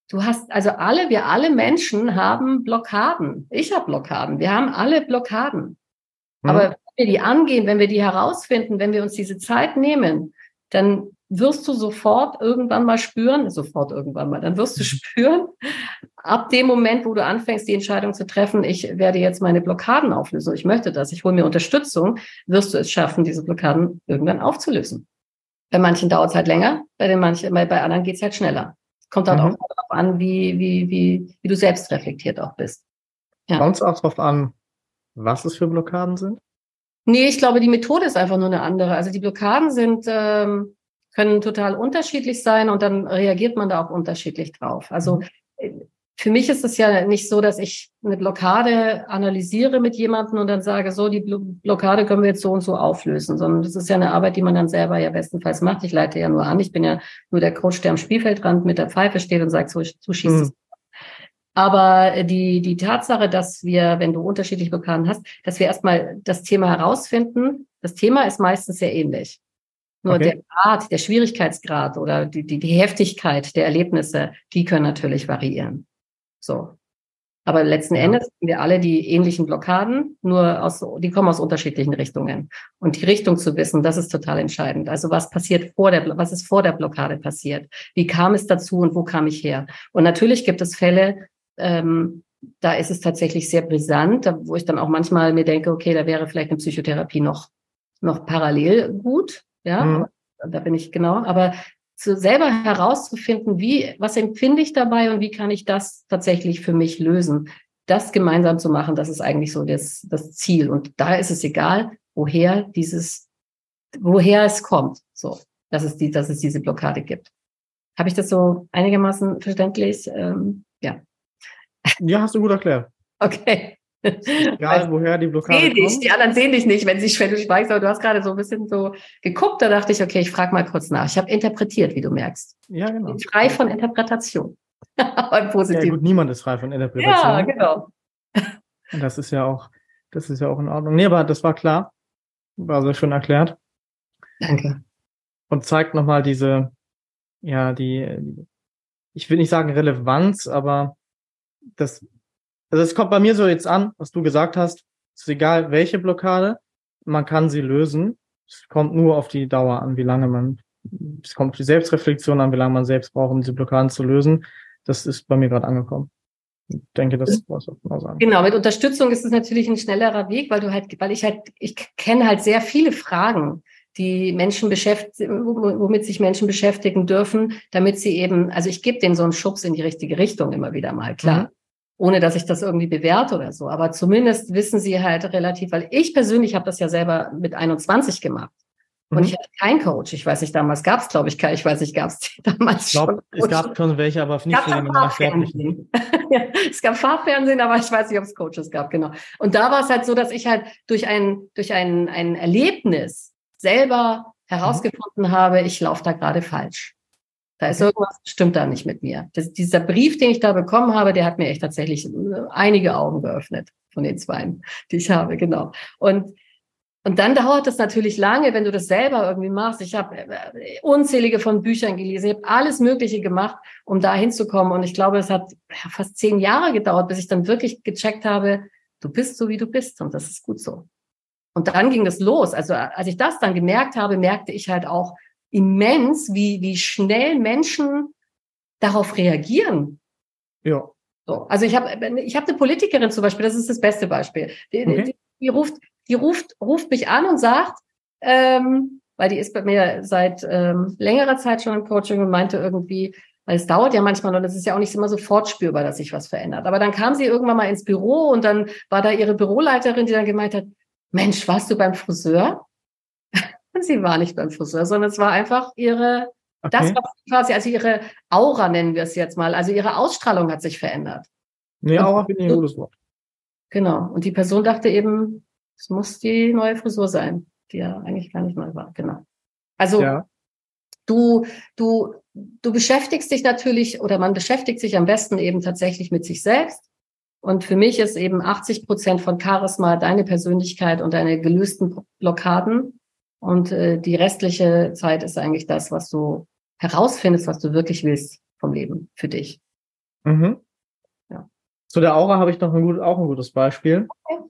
du hast, also alle, wir alle Menschen haben Blockaden. Ich habe Blockaden. Wir haben alle Blockaden. Mhm. Aber wenn wir die angehen, wenn wir die herausfinden, wenn wir uns diese Zeit nehmen, dann wirst du sofort irgendwann mal spüren, sofort irgendwann mal, dann wirst du mhm. spüren, ab dem Moment, wo du anfängst, die Entscheidung zu treffen, ich werde jetzt meine Blockaden auflösen, ich möchte das, ich hole mir Unterstützung, wirst du es schaffen, diese Blockaden irgendwann aufzulösen. Bei manchen dauert es halt länger, bei den manchen, bei, bei anderen geht es halt schneller. Kommt halt mhm. auch darauf an, wie, wie, wie, wie du selbst reflektiert auch bist. Ja. Kommt es auch darauf an, was es für Blockaden sind? Nee, ich glaube, die Methode ist einfach nur eine andere. Also die Blockaden sind, ähm, können total unterschiedlich sein und dann reagiert man da auch unterschiedlich drauf. Also mhm. Äh, für mich ist es ja nicht so, dass ich eine Blockade analysiere mit jemandem und dann sage, so, die Blockade können wir jetzt so und so auflösen, sondern das ist ja eine Arbeit, die man dann selber ja bestenfalls macht. Ich leite ja nur an. Ich bin ja nur der Coach, der am Spielfeldrand mit der Pfeife steht und sagt, so, so schießt mhm. es. Aber die, die Tatsache, dass wir, wenn du unterschiedliche Blockaden hast, dass wir erstmal das Thema herausfinden. Das Thema ist meistens sehr ähnlich. Nur okay. der Grad, der Schwierigkeitsgrad oder die, die, die Heftigkeit der Erlebnisse, die können natürlich variieren. So. Aber letzten ja. Endes haben wir alle die ähnlichen Blockaden, nur aus, die kommen aus unterschiedlichen Richtungen. Und die Richtung zu wissen, das ist total entscheidend. Also was passiert vor der, was ist vor der Blockade passiert? Wie kam es dazu und wo kam ich her? Und natürlich gibt es Fälle, ähm, da ist es tatsächlich sehr brisant, wo ich dann auch manchmal mir denke, okay, da wäre vielleicht eine Psychotherapie noch, noch parallel gut. Ja, mhm. da bin ich genau. Aber zu selber herauszufinden, wie, was empfinde ich dabei und wie kann ich das tatsächlich für mich lösen. Das gemeinsam zu machen, das ist eigentlich so das, das Ziel. Und da ist es egal, woher dieses, woher es kommt. So, dass es die, dass es diese Blockade gibt. Habe ich das so einigermaßen verständlich? Ähm, ja. Ja, hast du gut erklärt. Okay. Egal, woher die Blockade seh dich, Die anderen sehen dich nicht, wenn, sie, wenn du schweigst, aber du hast gerade so ein bisschen so geguckt, da dachte ich, okay, ich frage mal kurz nach. Ich habe interpretiert, wie du merkst. Ja, genau. Ich bin frei von Interpretation. Positiv. Ja, gut, niemand ist frei von Interpretation. Ja, genau. Und das ist ja auch, das ist ja auch in Ordnung. Nee, aber das war klar. War sehr schön erklärt. Danke. Und zeigt nochmal diese, ja, die, ich will nicht sagen Relevanz, aber das also es kommt bei mir so jetzt an, was du gesagt hast. Es ist egal, welche Blockade, man kann sie lösen. Es kommt nur auf die Dauer an, wie lange man, es kommt auf die Selbstreflexion an, wie lange man selbst braucht, um diese Blockaden zu lösen. Das ist bei mir gerade angekommen. Ich denke, das muss ich genau sagen. Genau, mit Unterstützung ist es natürlich ein schnellerer Weg, weil du halt, weil ich halt, ich kenne halt sehr viele Fragen, die Menschen beschäftigen, womit sich Menschen beschäftigen dürfen, damit sie eben, also ich gebe denen so einen Schubs in die richtige Richtung immer wieder mal, klar. Mhm ohne dass ich das irgendwie bewerte oder so. Aber zumindest wissen sie halt relativ, weil ich persönlich habe das ja selber mit 21 gemacht. Und mhm. ich hatte keinen Coach. Ich weiß nicht, damals gab es, glaube ich, keinen. Ich weiß nicht, gab es damals ich glaub, schon. Es gab schon welche, aber nicht für den ja, Es gab Farbfernsehen, aber ich weiß nicht, ob es Coaches gab, genau. Und da war es halt so, dass ich halt durch ein, durch ein, ein Erlebnis selber herausgefunden mhm. habe, ich laufe da gerade falsch. Da ist irgendwas, stimmt da nicht mit mir. Das, dieser Brief, den ich da bekommen habe, der hat mir echt tatsächlich äh, einige Augen geöffnet von den zwei, die ich habe, genau. Und und dann dauert es natürlich lange, wenn du das selber irgendwie machst. Ich habe äh, unzählige von Büchern gelesen, ich habe alles Mögliche gemacht, um da hinzukommen. Und ich glaube, es hat fast zehn Jahre gedauert, bis ich dann wirklich gecheckt habe, du bist so, wie du bist. Und das ist gut so. Und dann ging es los. Also als ich das dann gemerkt habe, merkte ich halt auch, immens, wie, wie schnell Menschen darauf reagieren. Ja. So, also ich habe ich hab eine Politikerin zum Beispiel, das ist das beste Beispiel. Die, okay. die, die ruft, die ruft, ruft mich an und sagt, ähm, weil die ist bei mir seit ähm, längerer Zeit schon im Coaching und meinte irgendwie, weil es dauert ja manchmal und es ist ja auch nicht immer sofort spürbar, dass sich was verändert. Aber dann kam sie irgendwann mal ins Büro und dann war da ihre Büroleiterin, die dann gemeint hat, Mensch, warst du beim Friseur? Und sie war nicht beim Friseur, sondern es war einfach ihre, okay. das war quasi, also ihre Aura nennen wir es jetzt mal. Also ihre Ausstrahlung hat sich verändert. Nee, Aura finde ich ein gutes Wort. Genau. Und die Person dachte eben, es muss die neue Frisur sein, die ja eigentlich gar nicht neu war. Genau. Also ja. du, du, du beschäftigst dich natürlich oder man beschäftigt sich am besten eben tatsächlich mit sich selbst. Und für mich ist eben 80 Prozent von Charisma deine Persönlichkeit und deine gelösten Blockaden. Und äh, die restliche Zeit ist eigentlich das, was du herausfindest, was du wirklich willst vom Leben für dich. Mhm. Ja. Zu der Aura habe ich noch ein gut, auch ein gutes Beispiel. Okay.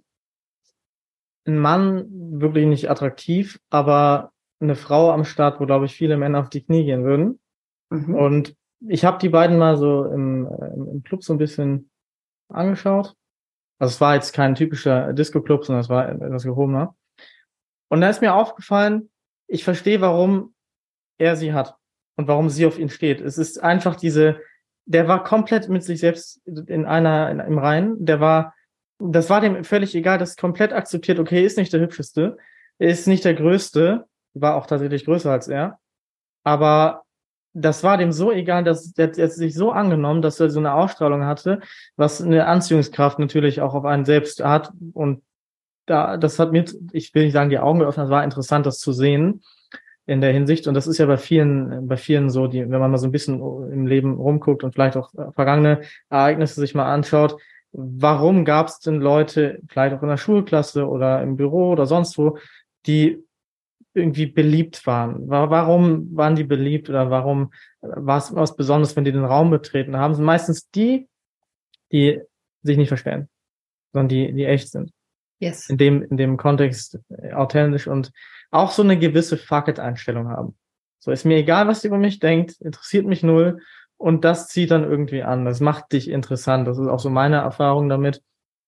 Ein Mann, wirklich nicht attraktiv, aber eine Frau am Start, wo, glaube ich, viele Männer auf die Knie gehen würden. Mhm. Und ich habe die beiden mal so im, im Club so ein bisschen angeschaut. Also es war jetzt kein typischer Disco-Club, sondern es war etwas gehobener. Und da ist mir aufgefallen, ich verstehe, warum er sie hat und warum sie auf ihn steht. Es ist einfach diese, der war komplett mit sich selbst in einer, in, im Reinen. Der war, das war dem völlig egal, das komplett akzeptiert, okay, ist nicht der hübscheste, ist nicht der größte, war auch tatsächlich größer als er. Aber das war dem so egal, dass der sich so angenommen, dass er so eine Ausstrahlung hatte, was eine Anziehungskraft natürlich auch auf einen selbst hat. Und da, das hat mir, ich will nicht sagen, die Augen geöffnet, es war interessant, das zu sehen in der Hinsicht. Und das ist ja bei vielen, bei vielen so, die, wenn man mal so ein bisschen im Leben rumguckt und vielleicht auch vergangene Ereignisse sich mal anschaut, warum gab es denn Leute, vielleicht auch in der Schulklasse oder im Büro oder sonst wo, die irgendwie beliebt waren. Warum waren die beliebt oder warum war es was Besonderes, wenn die den Raum betreten haben? sind meistens die, die sich nicht verstellen, sondern die, die echt sind. Yes. In dem, in dem Kontext äh, authentisch und auch so eine gewisse Fuck-it-Einstellung haben. So ist mir egal, was ihr über mich denkt, interessiert mich null und das zieht dann irgendwie an. Das macht dich interessant. Das ist auch so meine Erfahrung damit.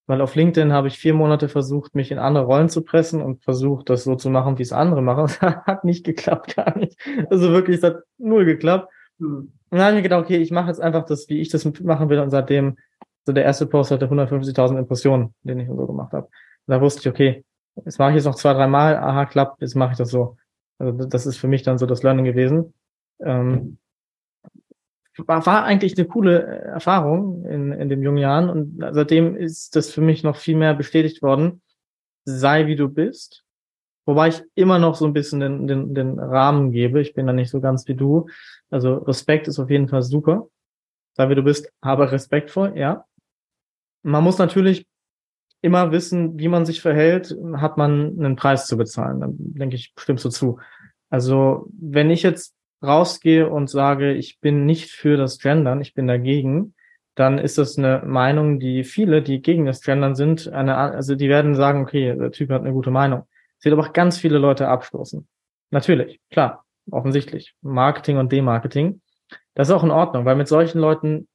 Weil auf LinkedIn habe ich vier Monate versucht, mich in andere Rollen zu pressen und versucht, das so zu machen, wie es andere machen. Das hat nicht geklappt, gar nicht. Also wirklich, es hat null geklappt. Hm. Und dann habe ich mir gedacht, okay, ich mache jetzt einfach das, wie ich das machen will. Und seitdem, so der erste Post hatte 150.000 Impressionen, den ich so gemacht habe. Da wusste ich, okay, jetzt mache ich es noch zwei, drei Mal, aha, klappt, jetzt mache ich das so. Also das ist für mich dann so das Learning gewesen. Ähm, war, war eigentlich eine coole äh, Erfahrung in, in den jungen Jahren und seitdem ist das für mich noch viel mehr bestätigt worden. Sei wie du bist. Wobei ich immer noch so ein bisschen den, den, den Rahmen gebe. Ich bin da nicht so ganz wie du. Also Respekt ist auf jeden Fall super. Sei wie du bist, habe respektvoll, ja. Man muss natürlich immer wissen, wie man sich verhält, hat man einen Preis zu bezahlen. Dann denke ich, stimmst du zu. Also wenn ich jetzt rausgehe und sage, ich bin nicht für das Gendern, ich bin dagegen, dann ist das eine Meinung, die viele, die gegen das Gendern sind, eine, also die werden sagen, okay, der Typ hat eine gute Meinung. Es wird aber auch ganz viele Leute abstoßen. Natürlich, klar, offensichtlich. Marketing und Demarketing. Das ist auch in Ordnung, weil mit solchen Leuten,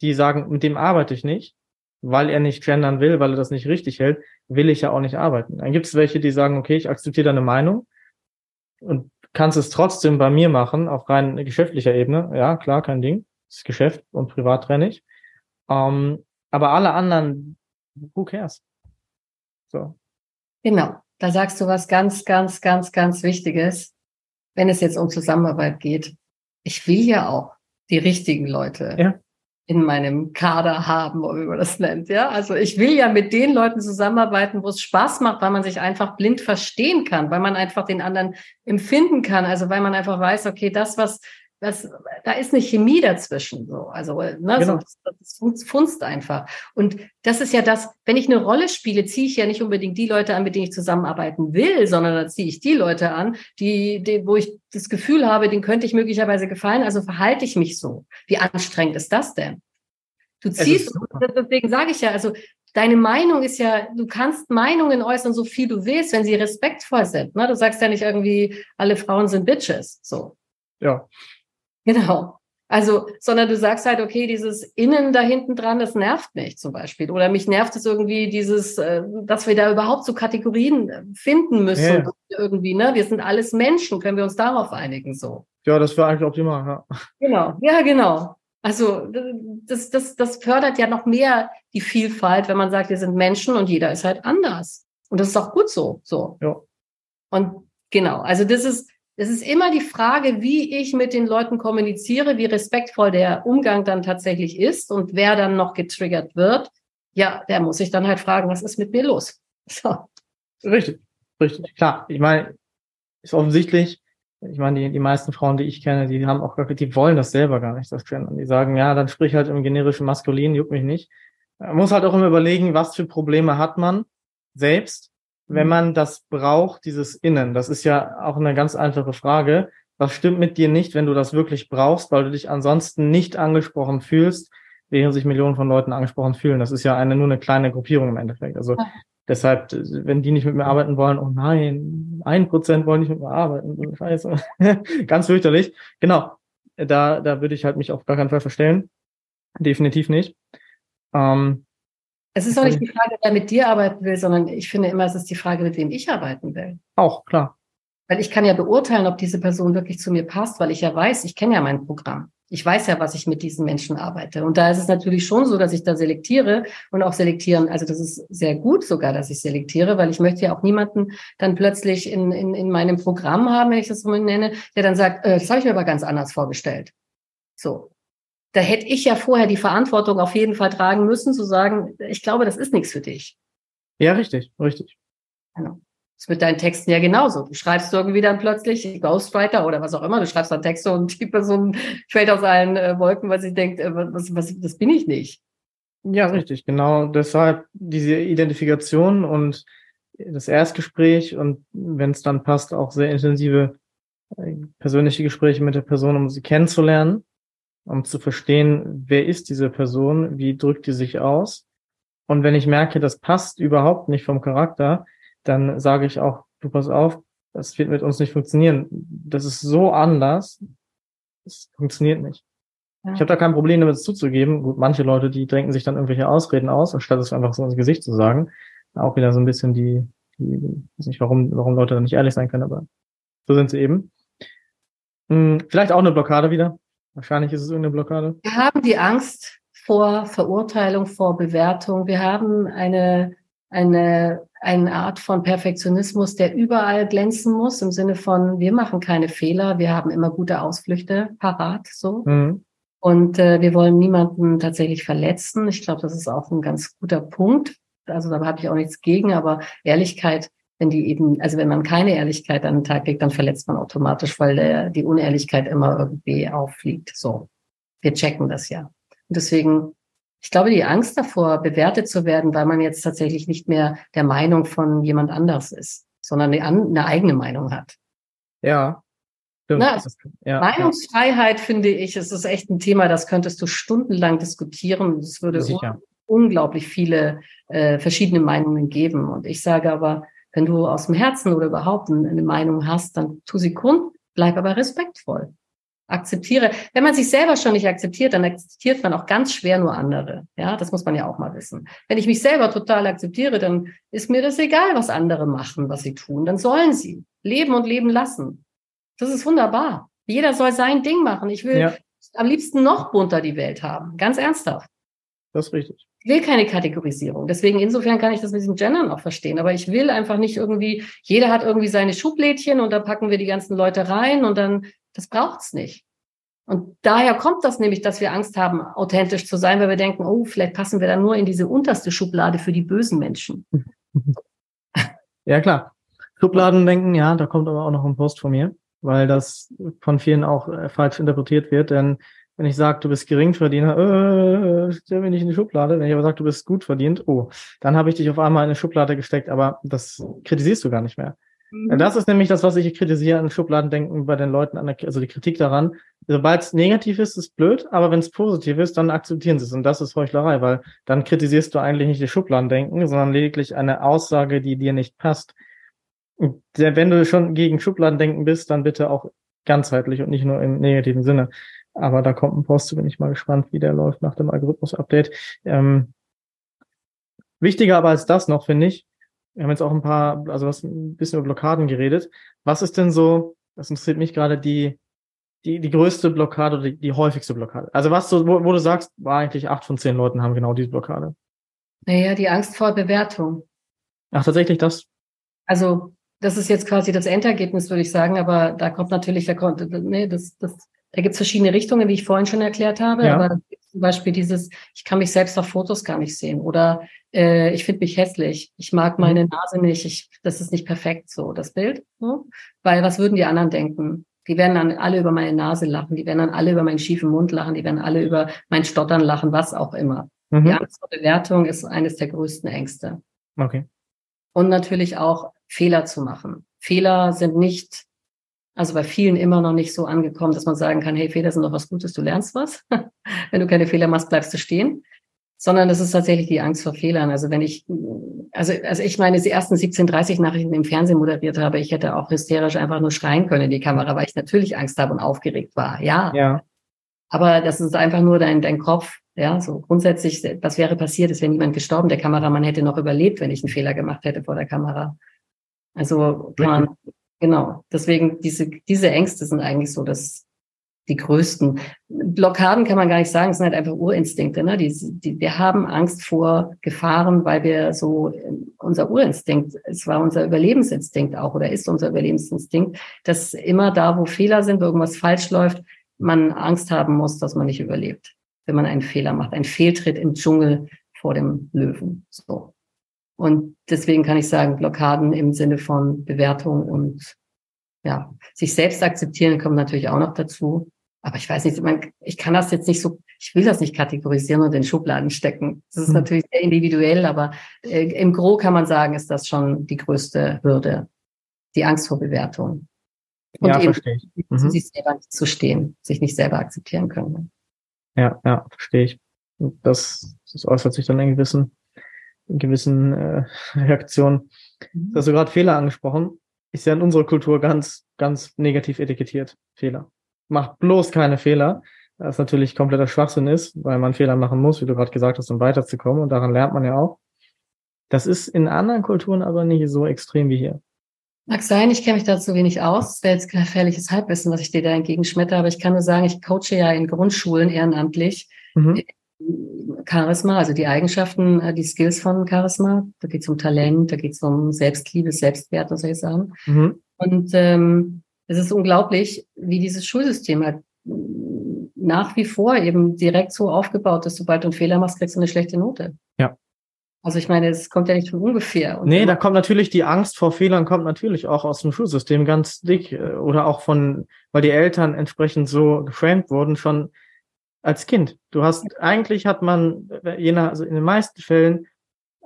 die sagen, mit dem arbeite ich nicht, weil er nicht gendern will, weil er das nicht richtig hält, will ich ja auch nicht arbeiten. Dann gibt es welche, die sagen, okay, ich akzeptiere deine Meinung und kannst es trotzdem bei mir machen, auf rein geschäftlicher Ebene. Ja, klar, kein Ding. Das ist Geschäft und privat trenne ich. Ähm, aber alle anderen, who cares? So. Genau. Da sagst du was ganz, ganz, ganz, ganz Wichtiges, wenn es jetzt um Zusammenarbeit geht. Ich will ja auch die richtigen Leute. Ja in meinem Kader haben, wie man das nennt. Ja, also ich will ja mit den Leuten zusammenarbeiten, wo es Spaß macht, weil man sich einfach blind verstehen kann, weil man einfach den anderen empfinden kann. Also weil man einfach weiß, okay, das, was, das, da ist eine Chemie dazwischen. So, also ne, genau. so, das, funzt einfach. Und das ist ja das, wenn ich eine Rolle spiele, ziehe ich ja nicht unbedingt die Leute an, mit denen ich zusammenarbeiten will, sondern da ziehe ich die Leute an, die, die, wo ich das Gefühl habe, denen könnte ich möglicherweise gefallen. Also verhalte ich mich so. Wie anstrengend ist das denn? Du ziehst, deswegen sage ich ja, also deine Meinung ist ja, du kannst Meinungen äußern, so viel du willst, wenn sie respektvoll sind. Ne? Du sagst ja nicht irgendwie, alle Frauen sind Bitches. So. Ja. Genau. Also, sondern du sagst halt, okay, dieses Innen da hinten dran, das nervt mich zum Beispiel. Oder mich nervt es irgendwie dieses, äh, dass wir da überhaupt so Kategorien äh, finden müssen. Ja. Irgendwie, ne? Wir sind alles Menschen, können wir uns darauf einigen so. Ja, das wäre eigentlich optimal, ja. Genau, ja, genau. Also das, das, das fördert ja noch mehr die Vielfalt, wenn man sagt, wir sind Menschen und jeder ist halt anders. Und das ist auch gut so. so. Ja. Und genau, also das ist, das ist immer die Frage, wie ich mit den Leuten kommuniziere, wie respektvoll der Umgang dann tatsächlich ist und wer dann noch getriggert wird. Ja, der muss sich dann halt fragen, was ist mit mir los? So. Richtig, richtig. Klar, ich meine, ist offensichtlich, ich meine, die, die meisten Frauen, die ich kenne, die haben auch die wollen das selber gar nicht, das Gendern. Die sagen, ja, dann sprich halt im generischen Maskulin, juckt mich nicht. Man muss halt auch immer überlegen, was für Probleme hat man selbst, wenn mhm. man das braucht, dieses Innen. Das ist ja auch eine ganz einfache Frage. Was stimmt mit dir nicht, wenn du das wirklich brauchst, weil du dich ansonsten nicht angesprochen fühlst, während sich Millionen von Leuten angesprochen fühlen? Das ist ja eine, nur eine kleine Gruppierung im Endeffekt. Also Deshalb, wenn die nicht mit mir arbeiten wollen, oh nein, ein Prozent wollen nicht mit mir arbeiten, scheiße. Ganz fürchterlich. Genau. Da, da würde ich halt mich auf gar keinen Fall verstellen. Definitiv nicht. Ähm, es ist auch nicht die Frage, wer mit dir arbeiten will, sondern ich finde immer, es ist die Frage, mit wem ich arbeiten will. Auch, klar. Weil ich kann ja beurteilen, ob diese Person wirklich zu mir passt, weil ich ja weiß, ich kenne ja mein Programm. Ich weiß ja, was ich mit diesen Menschen arbeite. Und da ist es natürlich schon so, dass ich da selektiere und auch selektieren. Also das ist sehr gut sogar, dass ich selektiere, weil ich möchte ja auch niemanden dann plötzlich in, in, in meinem Programm haben, wenn ich das so nenne, der dann sagt, äh, das habe ich mir aber ganz anders vorgestellt. So da hätte ich ja vorher die Verantwortung auf jeden Fall tragen müssen, zu sagen, ich glaube, das ist nichts für dich. Ja, richtig, richtig. Genau. Das ist mit deinen Texten ja genauso. Du schreibst irgendwie dann plötzlich Ghostwriter oder was auch immer, du schreibst dann Texte und die Person fällt aus allen äh, Wolken, weil sie denkt, äh, was, was, das bin ich nicht. Ja, richtig, genau. Deshalb diese Identifikation und das Erstgespräch und wenn es dann passt, auch sehr intensive äh, persönliche Gespräche mit der Person, um sie kennenzulernen um zu verstehen, wer ist diese Person, wie drückt die sich aus. Und wenn ich merke, das passt überhaupt nicht vom Charakter, dann sage ich auch, du pass auf, das wird mit uns nicht funktionieren. Das ist so anders, das funktioniert nicht. Ja. Ich habe da kein Problem damit zuzugeben. Gut, manche Leute, die denken sich dann irgendwelche Ausreden aus, anstatt es einfach so ins Gesicht zu sagen. Auch wieder so ein bisschen die, die weiß nicht, warum, warum Leute da nicht ehrlich sein können, aber so sind sie eben. Hm, vielleicht auch eine Blockade wieder. Wahrscheinlich ist es irgendeine Blockade. Wir haben die Angst vor Verurteilung, vor Bewertung. Wir haben eine, eine, eine Art von Perfektionismus, der überall glänzen muss, im Sinne von, wir machen keine Fehler, wir haben immer gute Ausflüchte parat, so. Mhm. Und äh, wir wollen niemanden tatsächlich verletzen. Ich glaube, das ist auch ein ganz guter Punkt. Also da habe ich auch nichts gegen, aber Ehrlichkeit wenn die eben, also wenn man keine Ehrlichkeit an den Tag legt, dann verletzt man automatisch, weil der, die Unehrlichkeit immer irgendwie auffliegt. So, wir checken das ja. Und deswegen, ich glaube, die Angst davor, bewertet zu werden, weil man jetzt tatsächlich nicht mehr der Meinung von jemand anders ist, sondern eine, eine eigene Meinung hat. Ja. Na, ja, Meinungsfreiheit ja. finde ich, es ist echt ein Thema, das könntest du stundenlang diskutieren. Es würde un unglaublich viele äh, verschiedene Meinungen geben. Und ich sage aber, wenn du aus dem Herzen oder überhaupt eine Meinung hast, dann tu sie kund, bleib aber respektvoll. Akzeptiere. Wenn man sich selber schon nicht akzeptiert, dann akzeptiert man auch ganz schwer nur andere. Ja, das muss man ja auch mal wissen. Wenn ich mich selber total akzeptiere, dann ist mir das egal, was andere machen, was sie tun. Dann sollen sie leben und leben lassen. Das ist wunderbar. Jeder soll sein Ding machen. Ich will ja. am liebsten noch bunter die Welt haben. Ganz ernsthaft. Das ist richtig. Will keine Kategorisierung. Deswegen insofern kann ich das mit diesem Gendern auch verstehen. Aber ich will einfach nicht irgendwie, jeder hat irgendwie seine Schublädchen und da packen wir die ganzen Leute rein und dann, das braucht's nicht. Und daher kommt das nämlich, dass wir Angst haben, authentisch zu sein, weil wir denken, oh, vielleicht passen wir dann nur in diese unterste Schublade für die bösen Menschen. Ja, klar. Schubladen denken, ja, da kommt aber auch noch ein Post von mir, weil das von vielen auch äh, falsch interpretiert wird, denn wenn ich sage, du bist Geringverdiener, äh, stell mich nicht in die Schublade. Wenn ich aber sage, du bist gut verdient, oh, dann habe ich dich auf einmal in eine Schublade gesteckt, aber das kritisierst du gar nicht mehr. Mhm. Das ist nämlich das, was ich kritisiere an Schubladendenken bei den Leuten, also die Kritik daran. Sobald es negativ ist, ist blöd, aber wenn es positiv ist, dann akzeptieren sie es. Und das ist Heuchlerei, weil dann kritisierst du eigentlich nicht die Schubladendenken, sondern lediglich eine Aussage, die dir nicht passt. Und wenn du schon gegen Schubladendenken bist, dann bitte auch ganzheitlich und nicht nur im negativen Sinne. Aber da kommt ein Post, bin ich mal gespannt, wie der läuft nach dem Algorithmus-Update. Ähm, wichtiger aber als das noch, finde ich, wir haben jetzt auch ein paar, also was ein bisschen über Blockaden geredet. Was ist denn so, das interessiert mich gerade, die, die, die größte Blockade oder die, die häufigste Blockade? Also was so, wo, wo du sagst, war eigentlich acht von zehn Leuten haben genau diese Blockade. Naja, die Angst vor Bewertung. Ach, tatsächlich das? Also, das ist jetzt quasi das Endergebnis, würde ich sagen, aber da kommt natürlich, da kommt, nee, das, das da gibt es verschiedene Richtungen, wie ich vorhin schon erklärt habe. Ja. Aber zum Beispiel dieses, ich kann mich selbst auf Fotos gar nicht sehen oder äh, ich finde mich hässlich, ich mag mhm. meine Nase nicht, ich, das ist nicht perfekt so, das Bild. So. Weil was würden die anderen denken? Die werden dann alle über meine Nase lachen, die werden dann alle über meinen schiefen Mund lachen, die werden alle über mein Stottern lachen, was auch immer. Mhm. Die Angst vor Bewertung ist eines der größten Ängste. Okay. Und natürlich auch Fehler zu machen. Fehler sind nicht also bei vielen immer noch nicht so angekommen, dass man sagen kann, hey, Fehler sind doch was Gutes, du lernst was. Wenn du keine Fehler machst, bleibst du stehen. sondern das ist tatsächlich die Angst vor Fehlern. Also wenn ich, also, also ich meine, die ersten 17.30 Nachrichten im Fernsehen moderiert habe, ich hätte auch hysterisch einfach nur schreien können in die Kamera, weil ich natürlich Angst habe und aufgeregt war. Ja. Ja. Aber das ist einfach nur dein, dein Kopf. Ja, so grundsätzlich, was wäre passiert, es wäre niemand gestorben. Der Kameramann hätte noch überlebt, wenn ich einen Fehler gemacht hätte vor der Kamera. Also kann man, genau. Deswegen diese, diese Ängste sind eigentlich so das, die größten. Blockaden kann man gar nicht sagen, es sind halt einfach Urinstinkte. Ne? Die, die, wir haben Angst vor Gefahren, weil wir so, unser Urinstinkt, es war unser Überlebensinstinkt auch oder ist unser Überlebensinstinkt, dass immer da, wo Fehler sind, wo irgendwas falsch läuft, man Angst haben muss, dass man nicht überlebt, wenn man einen Fehler macht, ein Fehltritt im Dschungel vor dem Löwen. So. Und deswegen kann ich sagen, Blockaden im Sinne von Bewertung und ja, sich selbst akzeptieren kommt natürlich auch noch dazu. Aber ich weiß nicht, man, ich kann das jetzt nicht so, ich will das nicht kategorisieren und in Schubladen stecken. Das ist mhm. natürlich sehr individuell, aber äh, im Gro kann man sagen, ist das schon die größte Hürde, die Angst vor Bewertung. Und ja, eben verstehe ich. Mhm. zu sich selber nicht zu stehen, sich nicht selber akzeptieren können. Ja, ja, verstehe ich. Das, das äußert sich dann in gewissen, gewissen äh, Reaktionen. Mhm. hast du gerade Fehler angesprochen. Ist ja in unserer Kultur ganz, ganz negativ etikettiert. Fehler macht bloß keine Fehler, was natürlich kompletter Schwachsinn ist, weil man Fehler machen muss, wie du gerade gesagt hast, um weiterzukommen. Und daran lernt man ja auch. Das ist in anderen Kulturen aber nicht so extrem wie hier. Mag sein, ich kenne mich dazu wenig aus. Es wäre jetzt gefährliches Halbwissen, was ich dir da entgegenschmetter, aber ich kann nur sagen, ich coache ja in Grundschulen ehrenamtlich mhm. Charisma, also die Eigenschaften, äh, die Skills von Charisma. Da geht es um Talent, da geht es um Selbstliebe, Selbstwert und solche Sachen. Mhm. Und ähm, es ist unglaublich, wie dieses Schulsystem halt nach wie vor eben direkt so aufgebaut ist, sobald du einen Fehler machst, kriegst du eine schlechte Note. Ja. Also ich meine, es kommt ja nicht von ungefähr. Und nee, da kommt natürlich die Angst vor Fehlern, kommt natürlich auch aus dem Schulsystem ganz dick äh, oder auch von, weil die Eltern entsprechend so geframed wurden, schon als Kind. Du hast, eigentlich hat man, je nach, also in den meisten Fällen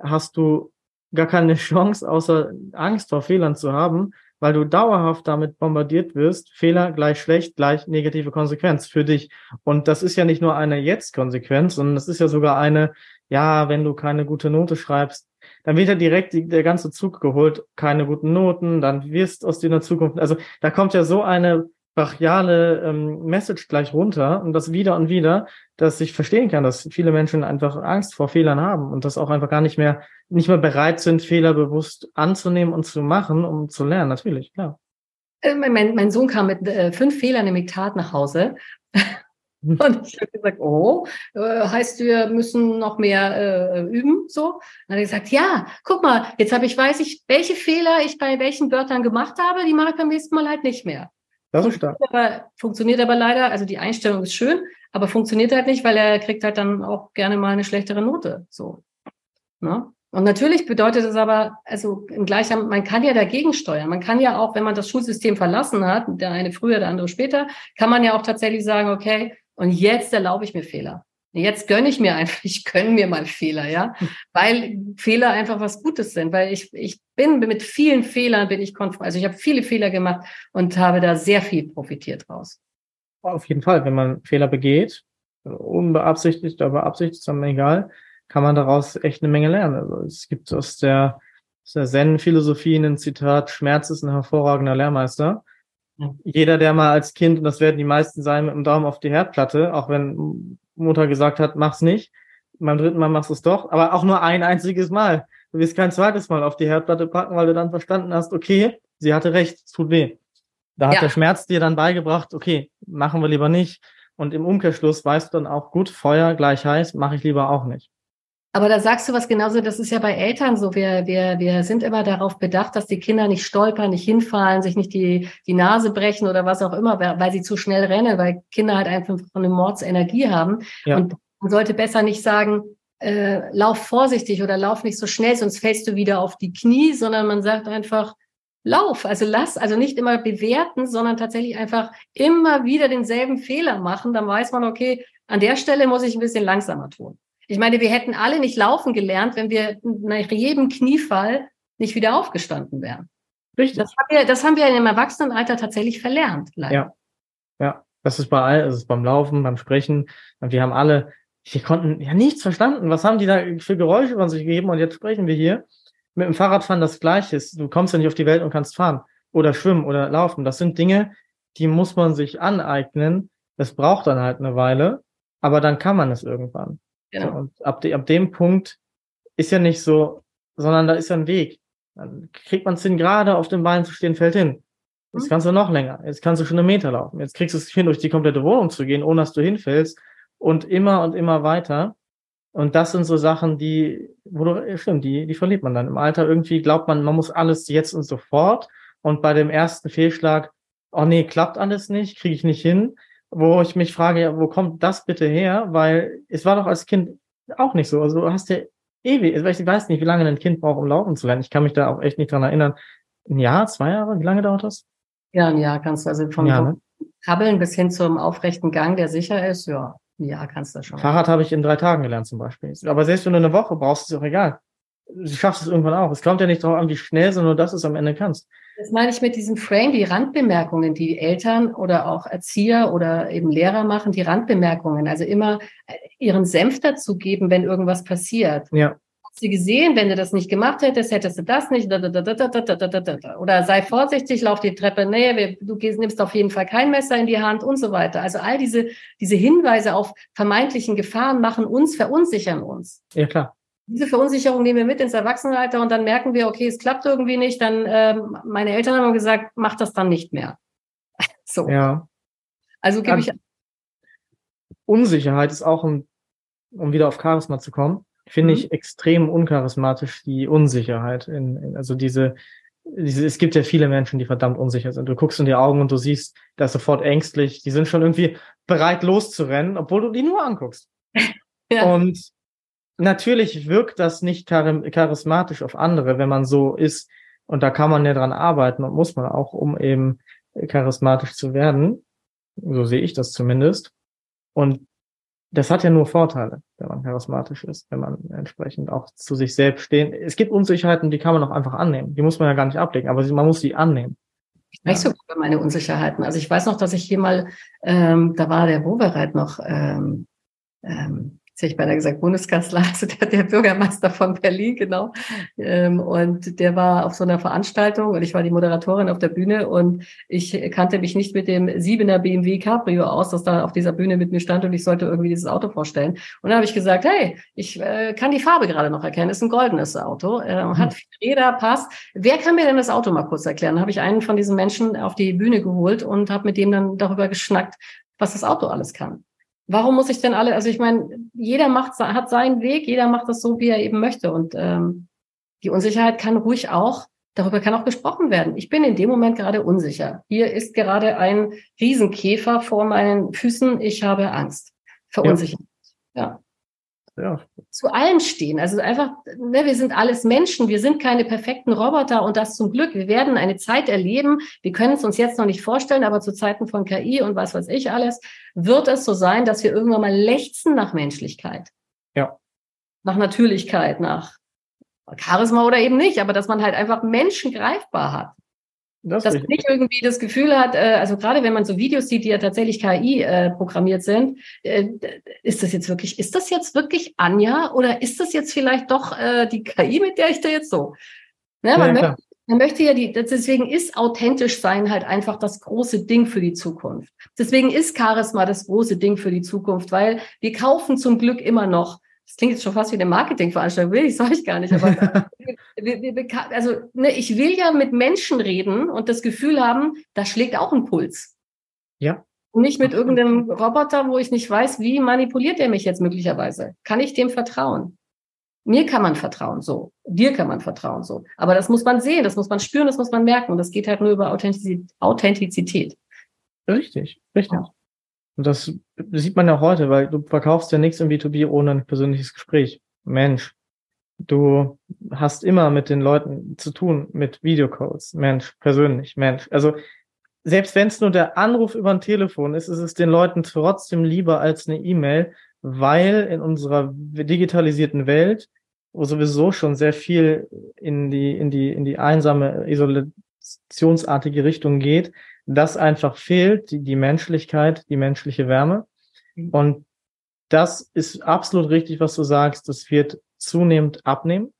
hast du gar keine Chance, außer Angst vor Fehlern zu haben, weil du dauerhaft damit bombardiert wirst, Fehler gleich schlecht, gleich negative Konsequenz für dich. Und das ist ja nicht nur eine Jetzt-Konsequenz, sondern das ist ja sogar eine, ja, wenn du keine gute Note schreibst, dann wird ja direkt die, der ganze Zug geholt, keine guten Noten, dann wirst aus dir in der Zukunft, also da kommt ja so eine brachiale ähm, Message gleich runter und das wieder und wieder, dass ich verstehen kann, dass viele Menschen einfach Angst vor Fehlern haben und das auch einfach gar nicht mehr, nicht mehr bereit sind, Fehler bewusst anzunehmen und zu machen, um zu lernen. Natürlich, klar. Äh, mein, mein Sohn kam mit äh, fünf Fehlern im Diktat nach Hause. Und ich habe gesagt, oh, äh, heißt, wir müssen noch mehr äh, üben, so. Dann hat er gesagt, ja, guck mal, jetzt habe ich, weiß ich, welche Fehler ich bei welchen Wörtern gemacht habe, die mache ich beim nächsten Mal halt nicht mehr. Das ist stark. Aber, funktioniert aber leider, also die Einstellung ist schön, aber funktioniert halt nicht, weil er kriegt halt dann auch gerne mal eine schlechtere Note. So. Ne? Und natürlich bedeutet es aber, also im gleichen, man kann ja dagegen steuern. Man kann ja auch, wenn man das Schulsystem verlassen hat, der eine früher, der andere später, kann man ja auch tatsächlich sagen, okay, und jetzt erlaube ich mir Fehler. Jetzt gönne ich mir einfach, ich gönne mir mal Fehler, ja, weil Fehler einfach was Gutes sind, weil ich, ich bin mit vielen Fehlern bin ich konfrontiert, also ich habe viele Fehler gemacht und habe da sehr viel profitiert draus. Auf jeden Fall, wenn man Fehler begeht, unbeabsichtigt oder beabsichtigt, ist dann egal, kann man daraus echt eine Menge lernen. Also es gibt aus der, aus der Zen-Philosophie ein Zitat, Schmerz ist ein hervorragender Lehrmeister. Jeder, der mal als Kind, und das werden die meisten sein, mit dem Daumen auf die Herdplatte, auch wenn Mutter gesagt hat, mach's nicht. Beim dritten Mal machst du es doch, aber auch nur ein einziges Mal. Du wirst kein zweites Mal auf die Herdplatte packen, weil du dann verstanden hast, okay, sie hatte recht, es tut weh. Da hat ja. der Schmerz dir dann beigebracht, okay, machen wir lieber nicht. Und im Umkehrschluss weißt du dann auch, gut, Feuer gleich heiß, mache ich lieber auch nicht. Aber da sagst du was genauso, das ist ja bei Eltern so. Wir, wir, wir sind immer darauf bedacht, dass die Kinder nicht stolpern, nicht hinfallen, sich nicht die, die Nase brechen oder was auch immer, weil sie zu schnell rennen, weil Kinder halt einfach eine Mordsenergie haben. Ja. Und man sollte besser nicht sagen, äh, lauf vorsichtig oder lauf nicht so schnell, sonst fällst du wieder auf die Knie, sondern man sagt einfach, lauf, also lass, also nicht immer bewerten, sondern tatsächlich einfach immer wieder denselben Fehler machen. Dann weiß man, okay, an der Stelle muss ich ein bisschen langsamer tun. Ich meine, wir hätten alle nicht laufen gelernt, wenn wir nach jedem Kniefall nicht wieder aufgestanden wären. Richtig. Das haben wir, das haben wir im Erwachsenenalter tatsächlich verlernt, leider. Ja. Ja. Das ist bei all, das ist beim Laufen, beim Sprechen. Wir haben alle die konnten ja nichts verstanden. Was haben die da für Geräusche von sich gegeben? Und jetzt sprechen wir hier. Mit dem Fahrradfahren das Gleiche. Du kommst ja nicht auf die Welt und kannst fahren oder schwimmen oder laufen. Das sind Dinge, die muss man sich aneignen. Das braucht dann halt eine Weile, aber dann kann man es irgendwann. Genau. So, und ab, de, ab dem Punkt ist ja nicht so, sondern da ist ja ein Weg. Dann kriegt man es hin, gerade auf den Beinen zu stehen, fällt hin. Jetzt mhm. kannst du noch länger. Jetzt kannst du schon einen Meter laufen. Jetzt kriegst du es hin, durch die komplette Wohnung zu gehen, ohne dass du hinfällst. Und immer und immer weiter. Und das sind so Sachen, die, wo du, stimmt, die, die verliert man dann. Im Alter irgendwie glaubt man, man muss alles jetzt und sofort. Und bei dem ersten Fehlschlag, oh nee, klappt alles nicht, kriege ich nicht hin. Wo ich mich frage, ja, wo kommt das bitte her? Weil es war doch als Kind auch nicht so. Also du hast ja ewig, also ich weiß nicht, wie lange ein Kind braucht, um laufen zu lernen. Ich kann mich da auch echt nicht dran erinnern. Ein Jahr, zwei Jahre, wie lange dauert das? Ja, ein Jahr kannst du also vom ja, ne? Krabbeln bis hin zum aufrechten Gang, der sicher ist, ja, ein Jahr kannst du schon. Fahrrad habe ich in drei Tagen gelernt zum Beispiel. Aber selbst wenn du eine Woche brauchst, ist es auch egal. Du schaffst es irgendwann auch. Es kommt ja nicht darauf an, wie schnell, sondern nur, dass du es am Ende kannst. Das meine ich mit diesem Frame, die Randbemerkungen, die Eltern oder auch Erzieher oder eben Lehrer machen, die Randbemerkungen. Also immer äh, ihren Senf dazu geben, wenn irgendwas passiert. Ja sie gesehen, wenn du das nicht gemacht hättest, hättest du das nicht. Oder sei vorsichtig, lauf die Treppe, nee, du gehst, nimmst auf jeden Fall kein Messer in die Hand und so weiter. Also all diese, diese Hinweise auf vermeintlichen Gefahren machen uns, verunsichern uns. Ja, klar. Diese Verunsicherung nehmen wir mit ins Erwachsenenalter und dann merken wir, okay, es klappt irgendwie nicht. Dann, ähm, meine Eltern haben gesagt, mach das dann nicht mehr. so. Ja. Also gebe ich. Unsicherheit ist auch, um, um wieder auf Charisma zu kommen, finde mhm. ich extrem uncharismatisch, die Unsicherheit. In, in, also diese, diese, es gibt ja viele Menschen, die verdammt unsicher sind. Du guckst in die Augen und du siehst, da ist sofort ängstlich, die sind schon irgendwie bereit loszurennen, obwohl du die nur anguckst. ja. Und natürlich wirkt das nicht charismatisch auf andere, wenn man so ist. Und da kann man ja dran arbeiten und muss man auch, um eben charismatisch zu werden. So sehe ich das zumindest. Und das hat ja nur Vorteile, wenn man charismatisch ist, wenn man entsprechend auch zu sich selbst stehen. Es gibt Unsicherheiten, die kann man auch einfach annehmen. Die muss man ja gar nicht ablegen, aber man muss sie annehmen. Ich spreche sogar über meine Unsicherheiten. Also ich weiß noch, dass ich hier mal, ähm, da war der Wobereit noch ähm, ähm, jetzt hätte ich beinahe gesagt Bundeskanzler, also der, der Bürgermeister von Berlin, genau. Ähm, und der war auf so einer Veranstaltung und ich war die Moderatorin auf der Bühne und ich kannte mich nicht mit dem Siebener BMW Cabrio aus, das da auf dieser Bühne mit mir stand und ich sollte irgendwie dieses Auto vorstellen. Und dann habe ich gesagt, hey, ich äh, kann die Farbe gerade noch erkennen, ist ein goldenes Auto, äh, hat vier Räder, passt. Wer kann mir denn das Auto mal kurz erklären? Dann habe ich einen von diesen Menschen auf die Bühne geholt und habe mit dem dann darüber geschnackt, was das Auto alles kann. Warum muss ich denn alle, also ich meine, jeder macht, hat seinen Weg, jeder macht das so, wie er eben möchte. Und ähm, die Unsicherheit kann ruhig auch, darüber kann auch gesprochen werden. Ich bin in dem Moment gerade unsicher. Hier ist gerade ein Riesenkäfer vor meinen Füßen. Ich habe Angst. Verunsichert. Ja. ja ja. zu allem stehen. Also einfach, ne, wir sind alles Menschen, wir sind keine perfekten Roboter und das zum Glück. Wir werden eine Zeit erleben, wir können es uns jetzt noch nicht vorstellen, aber zu Zeiten von KI und was weiß ich alles, wird es so sein, dass wir irgendwann mal lechzen nach Menschlichkeit. Ja. Nach Natürlichkeit, nach Charisma oder eben nicht, aber dass man halt einfach Menschen greifbar hat. Das dass man nicht irgendwie das Gefühl hat, äh, also gerade wenn man so Videos sieht, die ja tatsächlich KI äh, programmiert sind, äh, ist das jetzt wirklich, ist das jetzt wirklich Anja oder ist das jetzt vielleicht doch äh, die KI, mit der ich da jetzt so? Ne, man, ja, möchte, man möchte ja die, deswegen ist authentisch sein halt einfach das große Ding für die Zukunft. Deswegen ist Charisma das große Ding für die Zukunft, weil wir kaufen zum Glück immer noch das klingt jetzt schon fast wie eine Marketingveranstaltung, will ich, soll ich gar nicht. Aber also ne, ich will ja mit Menschen reden und das Gefühl haben, da schlägt auch ein Puls. Ja. Und nicht mit irgendeinem Roboter, wo ich nicht weiß, wie manipuliert er mich jetzt möglicherweise. Kann ich dem vertrauen? Mir kann man vertrauen, so. Dir kann man vertrauen, so. Aber das muss man sehen, das muss man spüren, das muss man merken. Und das geht halt nur über Authentizität. Richtig, richtig. Ja. Und das sieht man ja heute, weil du verkaufst ja nichts im B2B ohne ein persönliches Gespräch. Mensch, du hast immer mit den Leuten zu tun, mit Videocalls. Mensch, persönlich, Mensch. Also selbst wenn es nur der Anruf über ein Telefon ist, ist es den Leuten trotzdem lieber als eine E-Mail, weil in unserer digitalisierten Welt, wo sowieso schon sehr viel in die, in die, in die einsame, isolationsartige Richtung geht, das einfach fehlt, die, die Menschlichkeit, die menschliche Wärme. Mhm. Und das ist absolut richtig, was du sagst. Das wird zunehmend abnehmen,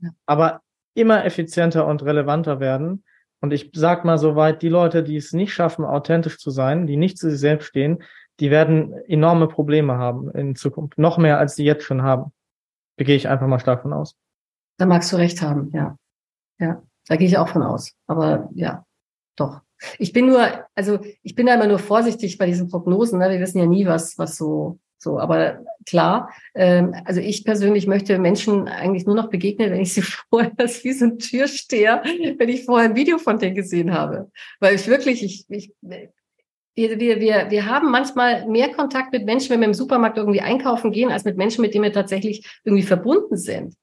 ja. aber immer effizienter und relevanter werden. Und ich sag mal soweit, die Leute, die es nicht schaffen, authentisch zu sein, die nicht zu sich selbst stehen, die werden enorme Probleme haben in Zukunft. Noch mehr, als sie jetzt schon haben. Da gehe ich einfach mal stark von aus. Da magst du recht haben, ja. Ja, da gehe ich auch von aus. Aber ja, doch. Ich bin nur, also ich bin da immer nur vorsichtig bei diesen Prognosen. Ne? Wir wissen ja nie, was, was so so, aber klar, ähm, also ich persönlich möchte Menschen eigentlich nur noch begegnen, wenn ich sie vorher, ist wie so ein Türsteher, wenn ich vorher ein Video von denen gesehen habe. Weil ich wirklich, ich, ich wir, wir, wir, wir haben manchmal mehr Kontakt mit Menschen, wenn wir im Supermarkt irgendwie einkaufen gehen, als mit Menschen, mit denen wir tatsächlich irgendwie verbunden sind.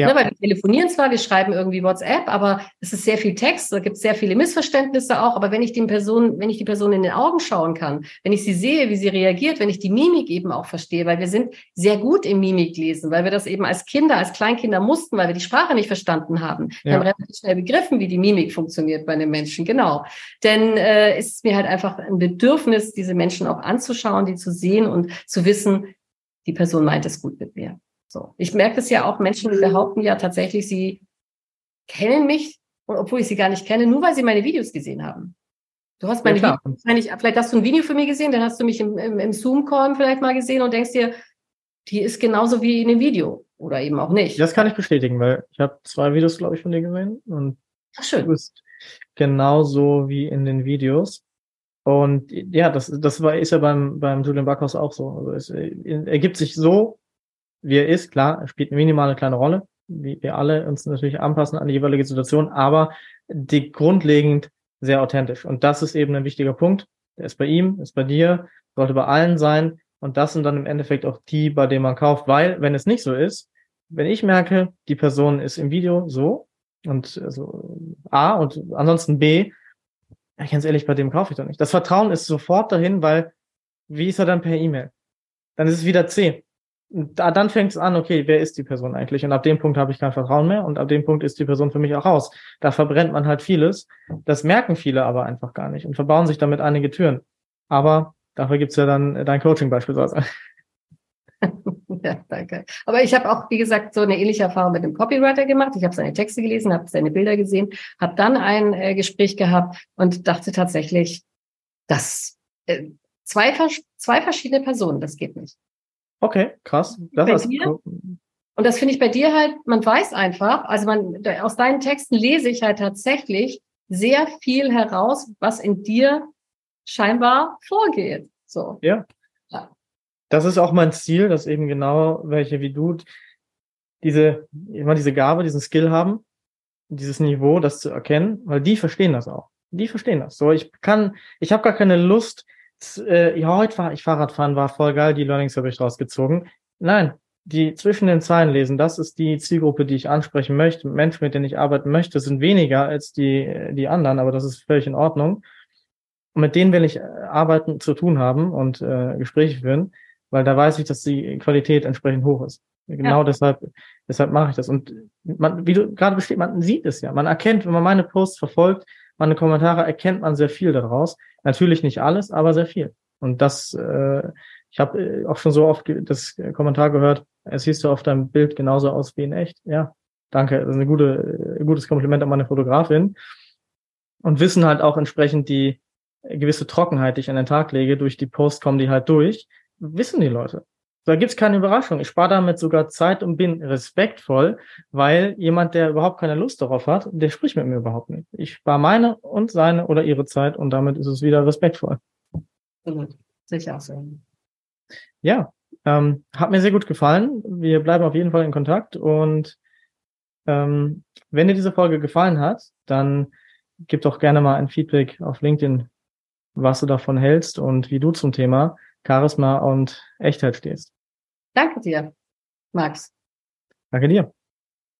Ja. Ne, weil wir telefonieren zwar, wir schreiben irgendwie WhatsApp, aber es ist sehr viel Text, da gibt es sehr viele Missverständnisse auch. Aber wenn ich den Person, wenn ich die Person in den Augen schauen kann, wenn ich sie sehe, wie sie reagiert, wenn ich die Mimik eben auch verstehe, weil wir sind sehr gut im Mimik lesen, weil wir das eben als Kinder, als Kleinkinder mussten, weil wir die Sprache nicht verstanden haben. Wir haben relativ schnell begriffen, wie die Mimik funktioniert bei einem Menschen, genau. Denn äh, ist es mir halt einfach ein Bedürfnis, diese Menschen auch anzuschauen, die zu sehen und zu wissen, die Person meint es gut mit mir. So. Ich merke das ja auch, Menschen behaupten ja tatsächlich, sie kennen mich, obwohl ich sie gar nicht kenne, nur weil sie meine Videos gesehen haben. Du hast meine ja, Videos, vielleicht hast du ein Video für mich gesehen, dann hast du mich im, im, im Zoom-Call vielleicht mal gesehen und denkst dir, die ist genauso wie in dem Video oder eben auch nicht. Das kann ich bestätigen, weil ich habe zwei Videos, glaube ich, von dir gesehen und Ach, schön. du bist genauso wie in den Videos. Und ja, das, das war, ist ja beim, beim Julian Backhaus auch so. Also es ergibt sich so wie er ist. Klar, spielt eine minimale kleine Rolle, wie wir alle uns natürlich anpassen an die jeweilige Situation, aber die grundlegend sehr authentisch. Und das ist eben ein wichtiger Punkt. Der ist bei ihm, ist bei dir, sollte bei allen sein. Und das sind dann im Endeffekt auch die, bei denen man kauft, weil, wenn es nicht so ist, wenn ich merke, die Person ist im Video so und also A und ansonsten B, ganz ehrlich, bei dem kaufe ich doch nicht. Das Vertrauen ist sofort dahin, weil wie ist er dann per E-Mail? Dann ist es wieder C da, dann fängt es an, okay, wer ist die Person eigentlich? Und ab dem Punkt habe ich kein Vertrauen mehr und ab dem Punkt ist die Person für mich auch raus. Da verbrennt man halt vieles. Das merken viele aber einfach gar nicht und verbauen sich damit einige Türen. Aber dafür gibt's ja dann dein Coaching beispielsweise. Ja, danke. Aber ich habe auch, wie gesagt, so eine ähnliche Erfahrung mit dem Copywriter gemacht. Ich habe seine Texte gelesen, habe seine Bilder gesehen, habe dann ein äh, Gespräch gehabt und dachte tatsächlich, dass äh, zwei, zwei verschiedene Personen, das geht nicht. Okay, krass. Das ist cool. Und das finde ich bei dir halt, man weiß einfach, also man, aus deinen Texten lese ich halt tatsächlich sehr viel heraus, was in dir scheinbar vorgeht. So. Ja. ja. Das ist auch mein Ziel, dass eben genau welche wie du diese, immer diese Gabe, diesen Skill haben, dieses Niveau, das zu erkennen, weil die verstehen das auch. Die verstehen das. So, ich kann, ich habe gar keine Lust, äh, ja, heute war ich Fahrradfahren, war voll geil, die Learnings habe ich rausgezogen. Nein, die zwischen den Zeilen lesen, das ist die Zielgruppe, die ich ansprechen möchte. Menschen, mit denen ich arbeiten möchte, sind weniger als die, die anderen, aber das ist völlig in Ordnung. Und mit denen will ich äh, arbeiten, zu tun haben und äh, Gespräche führen, weil da weiß ich, dass die Qualität entsprechend hoch ist. Genau ja. deshalb, deshalb mache ich das. Und man, wie du gerade besteht, man sieht es ja. Man erkennt, wenn man meine Posts verfolgt, meine Kommentare, erkennt man sehr viel daraus. Natürlich nicht alles, aber sehr viel. Und das, äh, ich habe äh, auch schon so oft das Kommentar gehört, es siehst du auf deinem Bild genauso aus wie in echt. Ja, danke. Das ist ein gute, ein gutes Kompliment an meine Fotografin. Und wissen halt auch entsprechend die gewisse Trockenheit, die ich an den Tag lege, durch die Post kommen die halt durch, wissen die Leute. Da gibt's keine Überraschung. Ich spare damit sogar Zeit und bin respektvoll, weil jemand, der überhaupt keine Lust darauf hat, der spricht mit mir überhaupt nicht. Ich spare meine und seine oder ihre Zeit und damit ist es wieder respektvoll. Sicher so. Ja, ähm, hat mir sehr gut gefallen. Wir bleiben auf jeden Fall in Kontakt und ähm, wenn dir diese Folge gefallen hat, dann gib doch gerne mal ein Feedback auf LinkedIn, was du davon hältst und wie du zum Thema Charisma und Echtheit stehst. Danke dir, Max. Danke dir.